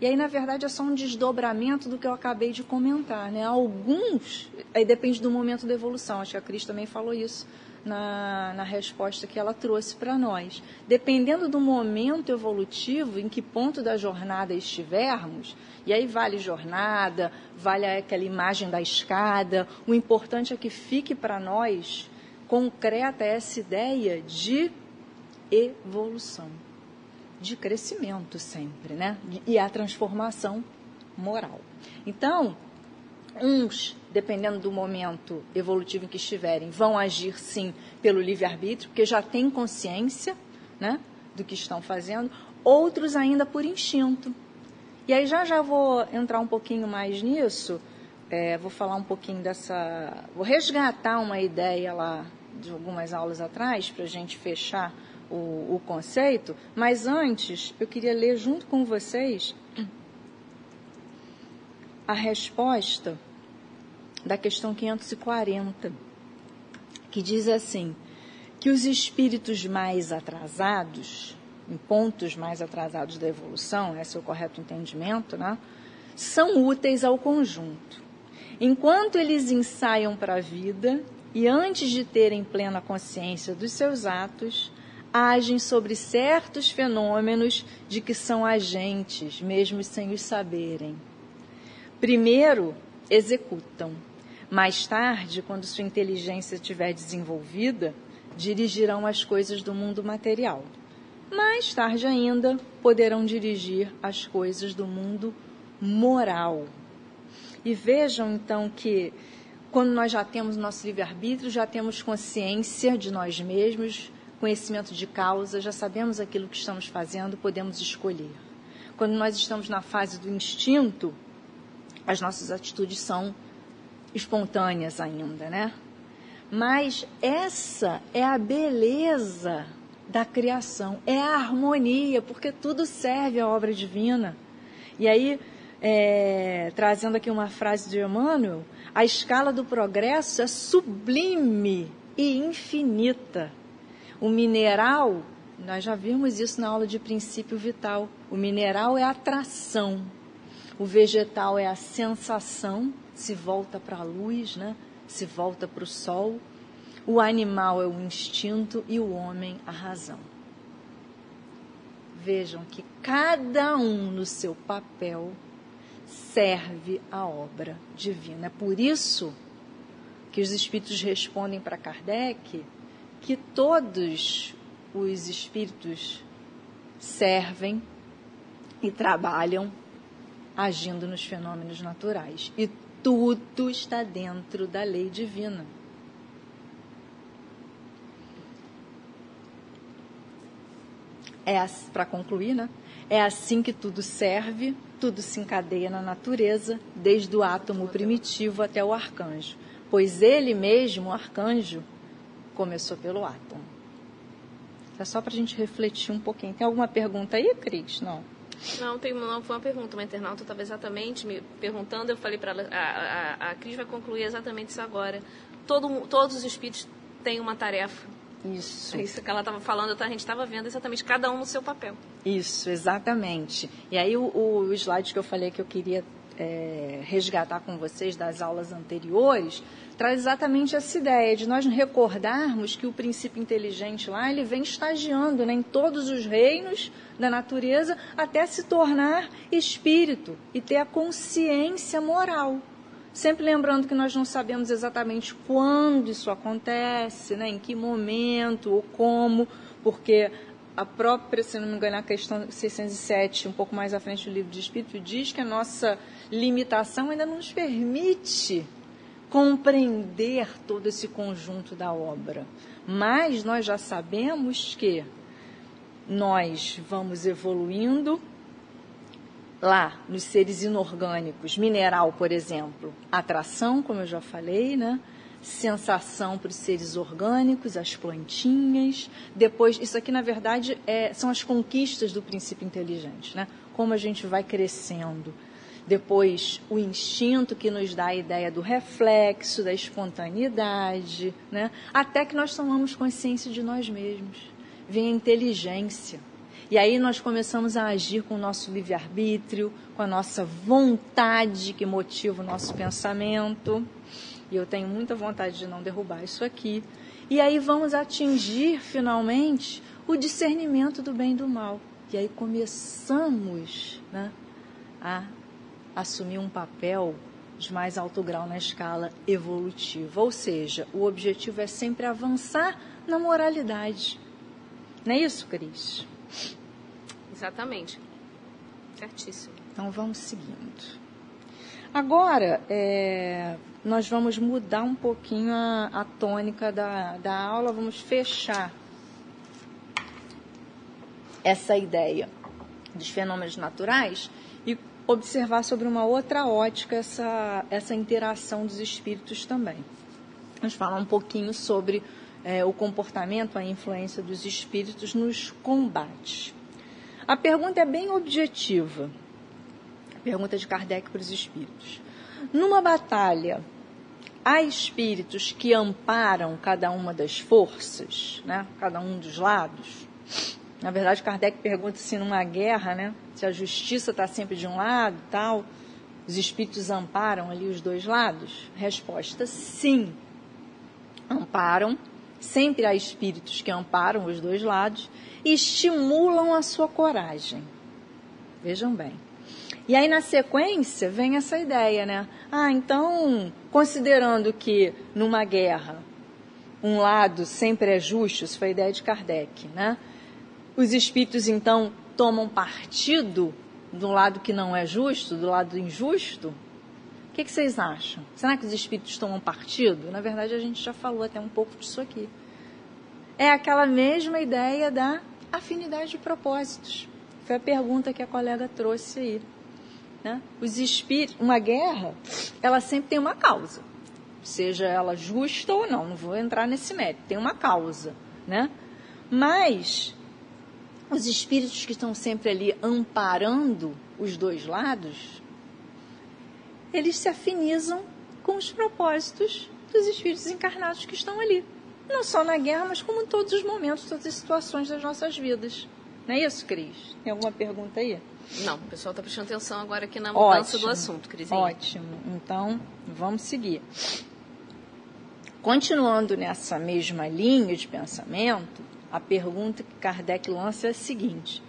E aí, na verdade, é só um desdobramento do que eu acabei de comentar. Né? Alguns, aí depende do momento da evolução, acho que a Cris também falou isso na, na resposta que ela trouxe para nós. Dependendo do momento evolutivo, em que ponto da jornada estivermos, e aí vale jornada, vale aquela imagem da escada, o importante é que fique para nós concreta essa ideia de evolução, de crescimento sempre, né? E a transformação moral. Então, uns, dependendo do momento evolutivo em que estiverem, vão agir sim pelo livre-arbítrio, porque já têm consciência né, do que estão fazendo, outros ainda por instinto. E aí já já vou entrar um pouquinho mais nisso, é, vou falar um pouquinho dessa. Vou resgatar uma ideia lá de algumas aulas atrás, para a gente fechar o, o conceito, mas antes eu queria ler junto com vocês a resposta da questão 540, que diz assim: que os espíritos mais atrasados, em pontos mais atrasados da evolução, esse é o correto entendimento, né, são úteis ao conjunto. Enquanto eles ensaiam para a vida, e antes de terem plena consciência dos seus atos, agem sobre certos fenômenos de que são agentes, mesmo sem os saberem. Primeiro, executam. Mais tarde, quando sua inteligência estiver desenvolvida, dirigirão as coisas do mundo material. Mais tarde ainda, poderão dirigir as coisas do mundo moral. E vejam então que quando nós já temos nosso livre-arbítrio, já temos consciência de nós mesmos, conhecimento de causa, já sabemos aquilo que estamos fazendo, podemos escolher. Quando nós estamos na fase do instinto, as nossas atitudes são espontâneas ainda, né? Mas essa é a beleza da criação, é a harmonia, porque tudo serve à obra divina. E aí, é, trazendo aqui uma frase de Emmanuel, a escala do progresso é sublime e infinita. O mineral, nós já vimos isso na aula de princípio vital, o mineral é atração. O vegetal é a sensação, se volta para a luz, né? se volta para o sol. O animal é o instinto e o homem a razão. Vejam que cada um no seu papel serve a obra divina. É por isso que os espíritos respondem para Kardec que todos os espíritos servem e trabalham agindo nos fenômenos naturais. E tudo está dentro da lei divina. É para concluir, né? É assim que tudo serve, tudo se encadeia na natureza, desde o átomo primitivo até o arcanjo, pois ele mesmo, o arcanjo, começou pelo átomo. É só para a gente refletir um pouquinho. Tem alguma pergunta aí, Cris? Não. Não, tem, não foi uma pergunta. Uma internauta estava exatamente me perguntando. Eu falei para ela, a, a, a Cris vai concluir exatamente isso agora. Todo, todos os espíritos têm uma tarefa. Isso. É isso que ela estava falando, a gente estava vendo exatamente cada um no seu papel. Isso, exatamente. E aí o, o slide que eu falei que eu queria é, resgatar com vocês das aulas anteriores traz exatamente essa ideia de nós recordarmos que o princípio inteligente lá ele vem estagiando né, em todos os reinos da natureza até se tornar espírito e ter a consciência moral. Sempre lembrando que nós não sabemos exatamente quando isso acontece, né, em que momento ou como, porque a própria, se não me engano, a questão 607, um pouco mais à frente do livro de Espírito, diz que a nossa limitação ainda não nos permite compreender todo esse conjunto da obra. Mas nós já sabemos que nós vamos evoluindo lá nos seres inorgânicos, mineral, por exemplo, atração, como eu já falei, né? sensação para os seres orgânicos, as plantinhas. Depois, isso aqui na verdade é, são as conquistas do princípio inteligente, né? Como a gente vai crescendo. Depois, o instinto que nos dá a ideia do reflexo, da espontaneidade, né? Até que nós tomamos consciência de nós mesmos. Vem a inteligência. E aí nós começamos a agir com o nosso livre-arbítrio, com a nossa vontade que motiva o nosso pensamento. E eu tenho muita vontade de não derrubar isso aqui. E aí vamos atingir finalmente o discernimento do bem e do mal. E aí começamos né, a assumir um papel de mais alto grau na escala evolutiva. Ou seja, o objetivo é sempre avançar na moralidade. Não é isso, Cris? Exatamente. Certíssimo. Então vamos seguindo. Agora, é, nós vamos mudar um pouquinho a, a tônica da, da aula, vamos fechar essa ideia dos fenômenos naturais e observar sobre uma outra ótica essa, essa interação dos espíritos também. Vamos falar um pouquinho sobre é, o comportamento, a influência dos espíritos nos combates. A pergunta é bem objetiva. A pergunta de Kardec para os espíritos. Numa batalha, há espíritos que amparam cada uma das forças, né? cada um dos lados. Na verdade, Kardec pergunta se numa guerra, né? se a justiça está sempre de um lado tal, os espíritos amparam ali os dois lados? Resposta: sim. Amparam. Sempre há espíritos que amparam os dois lados e estimulam a sua coragem. Vejam bem. E aí, na sequência, vem essa ideia, né? Ah, então, considerando que numa guerra um lado sempre é justo, isso foi a ideia de Kardec, né? Os espíritos, então, tomam partido do lado que não é justo, do lado injusto? O que, que vocês acham? Será que os espíritos tomam partido? Na verdade, a gente já falou até um pouco disso aqui. É aquela mesma ideia da afinidade de propósitos. Foi a pergunta que a colega trouxe aí. Né? Os espíritos, uma guerra, ela sempre tem uma causa, seja ela justa ou não. Não vou entrar nesse mérito. Tem uma causa, né? Mas os espíritos que estão sempre ali amparando os dois lados, eles se afinizam com os propósitos dos espíritos encarnados que estão ali. Não só na guerra, mas como em todos os momentos, todas as situações das nossas vidas. Não é isso, Cris? Tem alguma pergunta aí? Não, o pessoal está prestando atenção agora aqui na mudança Ótimo. do assunto, Crisinha. Ótimo. Então, vamos seguir. Continuando nessa mesma linha de pensamento, a pergunta que Kardec lança é a seguinte: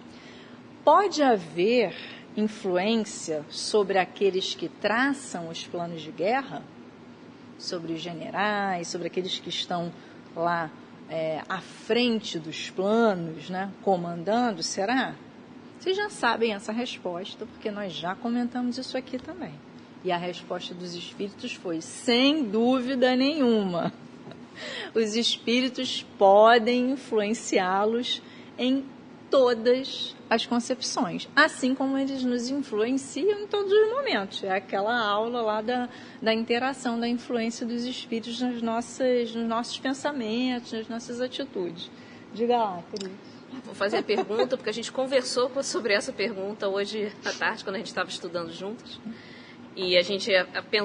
pode haver influência sobre aqueles que traçam os planos de guerra? Sobre os generais, sobre aqueles que estão lá é, à frente dos planos, né, comandando? Será? Vocês já sabem essa resposta, porque nós já comentamos isso aqui também. E a resposta dos espíritos foi: sem dúvida nenhuma. *laughs* Os espíritos podem influenciá-los em todas as concepções, assim como eles nos influenciam em todos os momentos. É aquela aula lá da, da interação, da influência dos espíritos nas nossas, nos nossos pensamentos, nas nossas atitudes. Diga lá, querido. Vou fazer a pergunta, porque a gente conversou sobre essa pergunta hoje à tarde, quando a gente estava estudando juntos. E a gente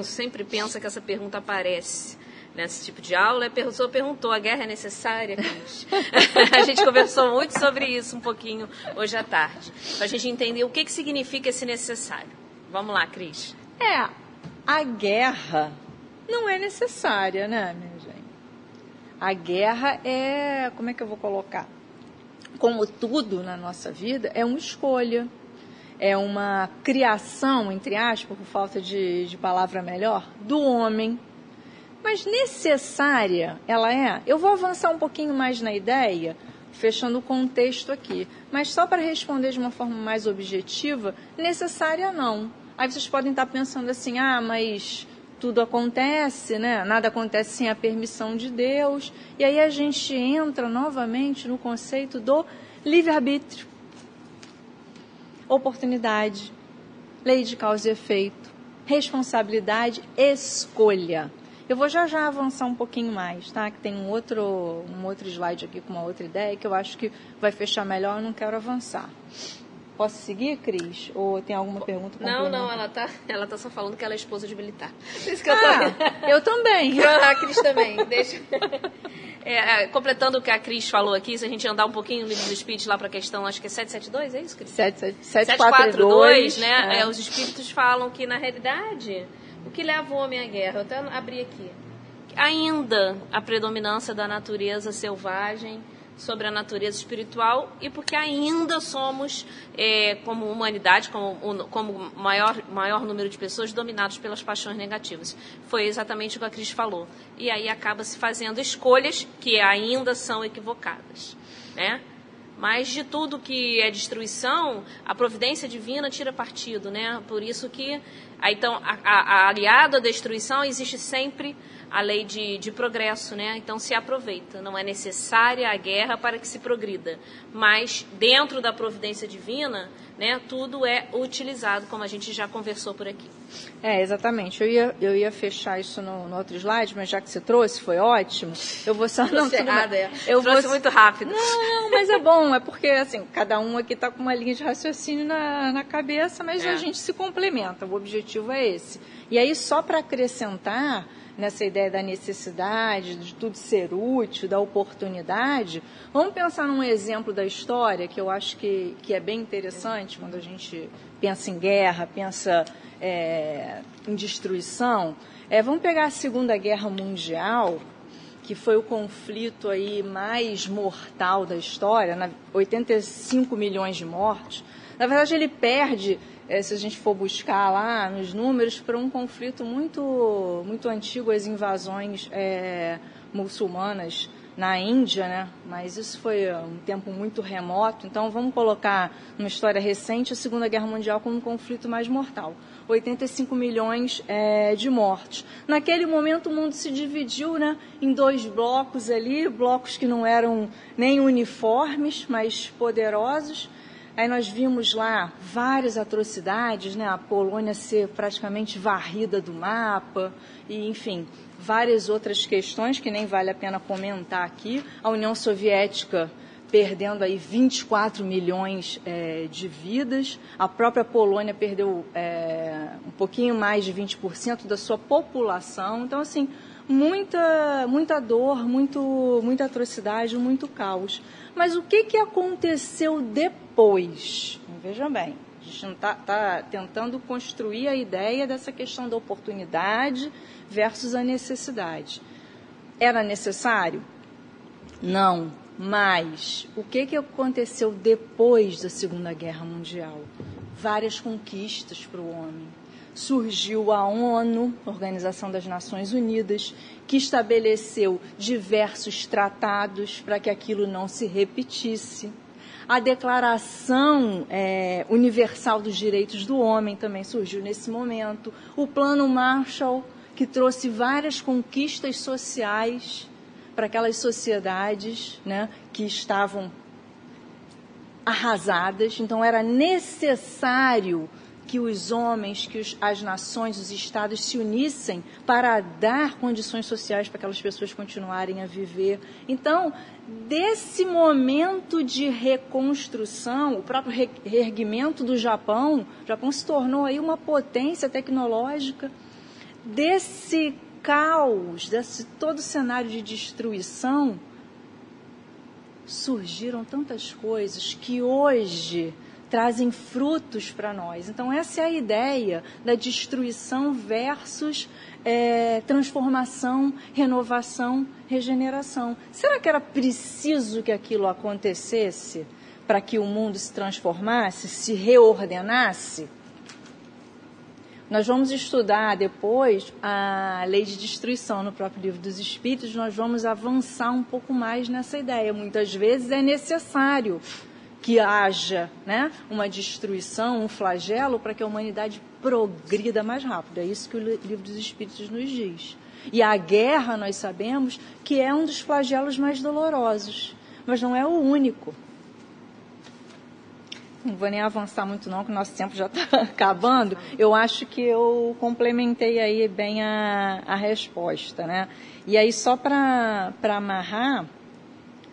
sempre pensa que essa pergunta aparece nesse tipo de aula. A pessoa perguntou: a guerra é necessária, *laughs* a gente conversou muito sobre isso um pouquinho hoje à tarde, para a gente entender o que, que significa esse necessário. Vamos lá, Cris. É, a guerra não é necessária, né, minha gente? A guerra é. Como é que eu vou colocar? como tudo na nossa vida, é uma escolha, é uma criação, entre aspas, por falta de, de palavra melhor, do homem. Mas necessária ela é. Eu vou avançar um pouquinho mais na ideia, fechando o contexto aqui. Mas só para responder de uma forma mais objetiva, necessária não. Aí vocês podem estar pensando assim, ah, mas tudo acontece, né? Nada acontece sem a permissão de Deus. E aí a gente entra novamente no conceito do livre-arbítrio, oportunidade, lei de causa e efeito, responsabilidade, escolha. Eu vou já já avançar um pouquinho mais, tá? Que tem um outro, um outro slide aqui com uma outra ideia que eu acho que vai fechar melhor, eu não quero avançar. Posso seguir, Cris? Ou tem alguma pergunta? Não, não, ela tá, ela tá só falando que ela é esposa de militar. *laughs* Isso que eu, ah, tô... eu também. *laughs* a Cris também. Deixa... *laughs* É, completando o que a Cris falou aqui, se a gente andar um pouquinho no livro do Espírito lá para a questão, acho que é 772, é isso, Cris? 742. né? É. É, os Espíritos falam que, na realidade, o que leva o homem à guerra? Eu até abri aqui. Ainda a predominância da natureza selvagem sobre a natureza espiritual e porque ainda somos, é, como humanidade, como, como maior, maior número de pessoas, dominados pelas paixões negativas. Foi exatamente o que a Cris falou. E aí acaba se fazendo escolhas que ainda são equivocadas. Né? Mas de tudo que é destruição, a providência divina tira partido, né? Por isso que, então, a, a, aliado à destruição existe sempre a lei de, de progresso, né? Então se aproveita. Não é necessária a guerra para que se progrida, mas dentro da providência divina, né? Tudo é utilizado, como a gente já conversou por aqui. É, exatamente. Eu ia, eu ia fechar isso no, no outro slide, mas já que você trouxe, foi ótimo. Eu vou só não. Errada, é. Eu trouxe vou... muito rápido. Não, mas é bom, é porque assim, cada um aqui está com uma linha de raciocínio na, na cabeça, mas é. a gente se complementa. O objetivo é esse. E aí, só para acrescentar, nessa ideia da necessidade, de tudo ser útil, da oportunidade, vamos pensar num exemplo da história que eu acho que, que é bem interessante quando a gente pensa em guerra, pensa é, em destruição. É, vamos pegar a Segunda Guerra Mundial, que foi o conflito aí mais mortal da história, 85 milhões de mortes. Na verdade, ele perde é, se a gente for buscar lá nos números, para um conflito muito, muito antigo, as invasões é, muçulmanas na Índia, né? Mas isso foi um tempo muito remoto. Então vamos colocar uma história recente a Segunda Guerra Mundial como um conflito mais mortal. 85 milhões é, de mortes. Naquele momento o mundo se dividiu, né, em dois blocos ali, blocos que não eram nem uniformes, mas poderosos. Aí nós vimos lá várias atrocidades, né? A Polônia ser praticamente varrida do mapa e, enfim, várias outras questões que nem vale a pena comentar aqui. A União Soviética perdendo aí 24 milhões é, de vidas. A própria Polônia perdeu é, um pouquinho mais de 20% da sua população. Então, assim, muita, muita dor, muito, muita atrocidade, muito caos. Mas o que, que aconteceu depois? Veja bem, a gente está tá tentando construir a ideia dessa questão da oportunidade versus a necessidade. Era necessário? Não. Mas o que, que aconteceu depois da Segunda Guerra Mundial? Várias conquistas para o homem. Surgiu a ONU, Organização das Nações Unidas, que estabeleceu diversos tratados para que aquilo não se repetisse. A Declaração é, Universal dos Direitos do Homem também surgiu nesse momento. O Plano Marshall, que trouxe várias conquistas sociais para aquelas sociedades né, que estavam arrasadas. Então, era necessário que os homens, que os, as nações, os estados se unissem para dar condições sociais para aquelas pessoas continuarem a viver. Então, desse momento de reconstrução, o próprio reerguimento do Japão, o Japão se tornou aí uma potência tecnológica. Desse caos, desse todo cenário de destruição, surgiram tantas coisas que hoje trazem frutos para nós. Então, essa é a ideia da destruição versus é, transformação, renovação, regeneração. Será que era preciso que aquilo acontecesse para que o mundo se transformasse, se reordenasse? Nós vamos estudar depois a lei de destruição no próprio livro dos Espíritos, nós vamos avançar um pouco mais nessa ideia. Muitas vezes é necessário que haja né, uma destruição, um flagelo, para que a humanidade progrida mais rápido. É isso que o livro dos Espíritos nos diz. E a guerra, nós sabemos, que é um dos flagelos mais dolorosos, mas não é o único. Não vou nem avançar muito não, que o nosso tempo já está *laughs* acabando. Eu acho que eu complementei aí bem a, a resposta, né? E aí, só para amarrar,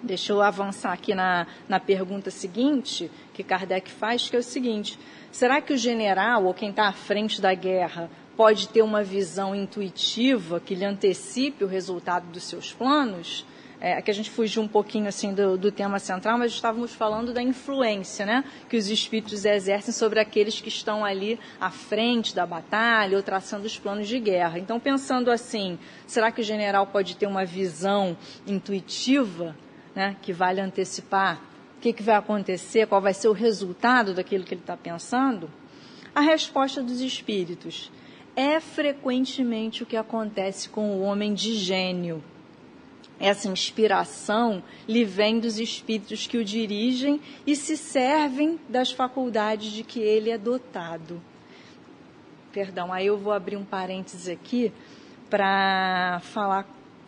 deixa eu avançar aqui na, na pergunta seguinte, que Kardec faz, que é o seguinte, será que o general, ou quem está à frente da guerra, pode ter uma visão intuitiva que lhe antecipe o resultado dos seus planos? é, que a gente fugiu um pouquinho assim do, do, tema central, mas estávamos falando da influência né, que os espíritos exercem sobre aqueles que estão ali à frente da batalha ou traçando os planos de guerra. Então, pensando assim, será que o general pode ter uma visão intuitiva né, que vale antecipar o que, que vai acontecer, qual vai ser o resultado daquilo que ele está pensando? A resposta dos espíritos é frequentemente o que acontece com o homem de gênio essa inspiração lhe vem dos espíritos que o dirigem e se servem das faculdades de que ele é dotado. Perdão, aí eu vou abrir um parênteses aqui para falar,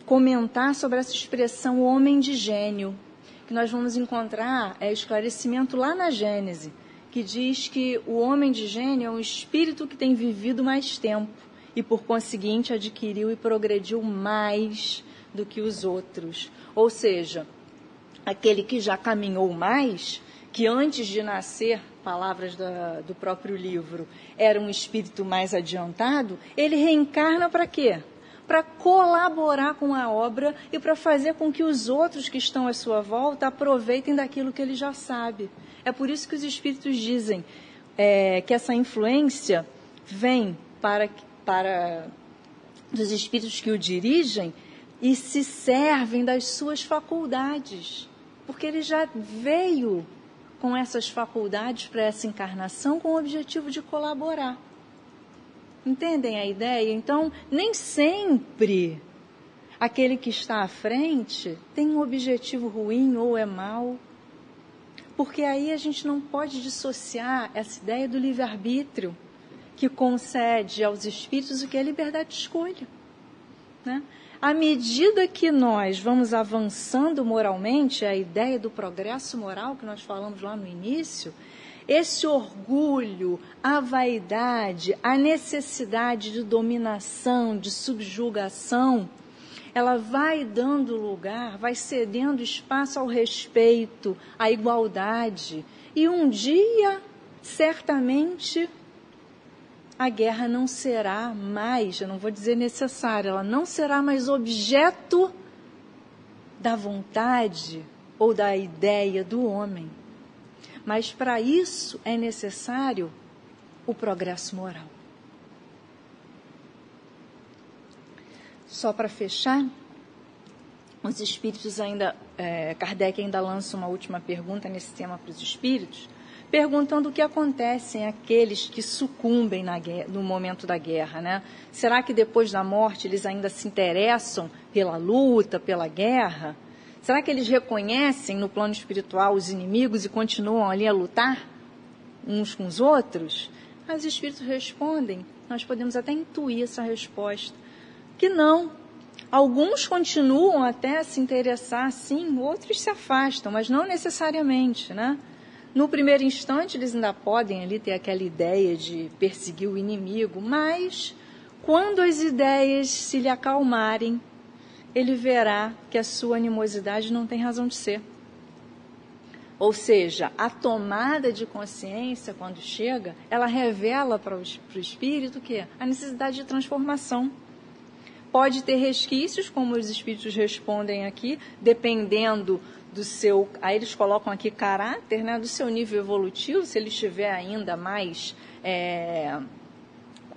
comentar sobre essa expressão homem de gênio, que nós vamos encontrar é esclarecimento lá na Gênese, que diz que o homem de gênio é um espírito que tem vivido mais tempo e, por conseguinte, adquiriu e progrediu mais do que os outros. Ou seja, aquele que já caminhou mais, que antes de nascer, palavras da, do próprio livro, era um espírito mais adiantado, ele reencarna para quê? Para colaborar com a obra e para fazer com que os outros que estão à sua volta aproveitem daquilo que ele já sabe. É por isso que os espíritos dizem é, que essa influência vem para, para dos espíritos que o dirigem e se servem das suas faculdades, porque ele já veio com essas faculdades para essa encarnação com o objetivo de colaborar. Entendem a ideia? Então, nem sempre aquele que está à frente tem um objetivo ruim ou é mau. Porque aí a gente não pode dissociar essa ideia do livre-arbítrio, que concede aos espíritos o que é liberdade de escolha. Né? À medida que nós vamos avançando moralmente, a ideia do progresso moral que nós falamos lá no início, esse orgulho, a vaidade, a necessidade de dominação, de subjugação, ela vai dando lugar, vai cedendo espaço ao respeito, à igualdade. E um dia, certamente, a guerra não será mais, eu não vou dizer necessária, ela não será mais objeto da vontade ou da ideia do homem. Mas para isso é necessário o progresso moral. Só para fechar, os espíritos ainda, é, Kardec ainda lança uma última pergunta nesse tema para os espíritos, perguntando o que acontece em aqueles que sucumbem guerra, no momento da guerra, né? Será que depois da morte eles ainda se interessam pela luta, pela guerra? Será que eles reconhecem no plano espiritual os inimigos e continuam ali a lutar uns com os outros? Mas os espíritos respondem, nós podemos até intuir essa resposta, que não. Alguns continuam até a se interessar, sim, outros se afastam, mas não necessariamente, né? No primeiro instante, eles ainda podem ali ter aquela ideia de perseguir o inimigo, mas quando as ideias se lhe acalmarem, ele verá que a sua animosidade não tem razão de ser. Ou seja, a tomada de consciência, quando chega, ela revela para o, para o espírito que a necessidade de transformação. Pode ter resquícios, como os espíritos respondem aqui, dependendo do seu. Aí eles colocam aqui caráter, né, do seu nível evolutivo, se ele estiver ainda mais é,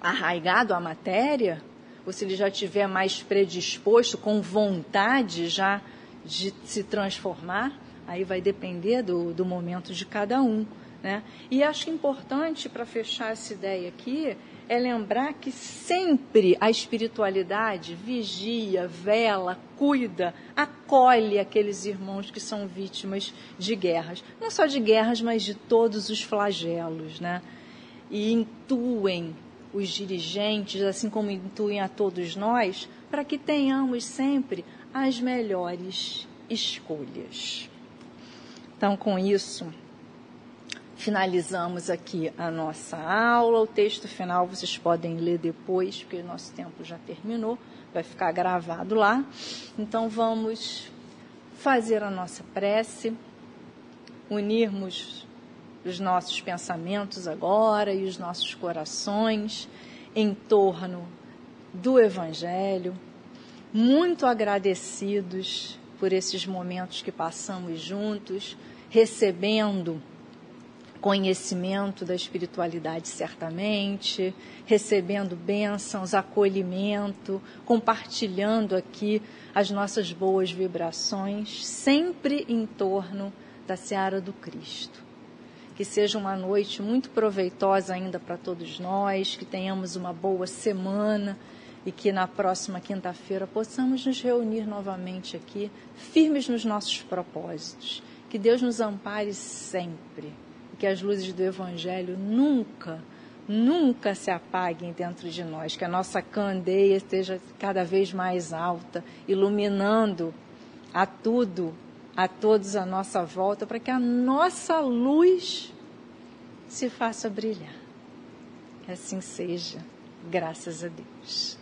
arraigado à matéria, ou se ele já estiver mais predisposto, com vontade já de se transformar, aí vai depender do, do momento de cada um. Né? E acho importante, para fechar essa ideia aqui, é lembrar que sempre a espiritualidade vigia, vela, cuida, acolhe aqueles irmãos que são vítimas de guerras. Não só de guerras, mas de todos os flagelos. Né? E intuem os dirigentes, assim como intuem a todos nós, para que tenhamos sempre as melhores escolhas. Então, com isso, finalizamos aqui a nossa aula. O texto final vocês podem ler depois, porque o nosso tempo já terminou, vai ficar gravado lá. Então, vamos fazer a nossa prece, unirmos os nossos pensamentos agora e os nossos corações em torno do Evangelho, muito agradecidos por esses momentos que passamos juntos, recebendo conhecimento da espiritualidade, certamente, recebendo bênçãos, acolhimento, compartilhando aqui as nossas boas vibrações, sempre em torno da seara do Cristo que seja uma noite muito proveitosa ainda para todos nós, que tenhamos uma boa semana e que na próxima quinta-feira possamos nos reunir novamente aqui, firmes nos nossos propósitos. Que Deus nos ampare sempre e que as luzes do Evangelho nunca, nunca se apaguem dentro de nós, que a nossa candeia esteja cada vez mais alta, iluminando a tudo a todos à nossa volta, para que a nossa luz se faça brilhar. Que assim seja, graças a Deus.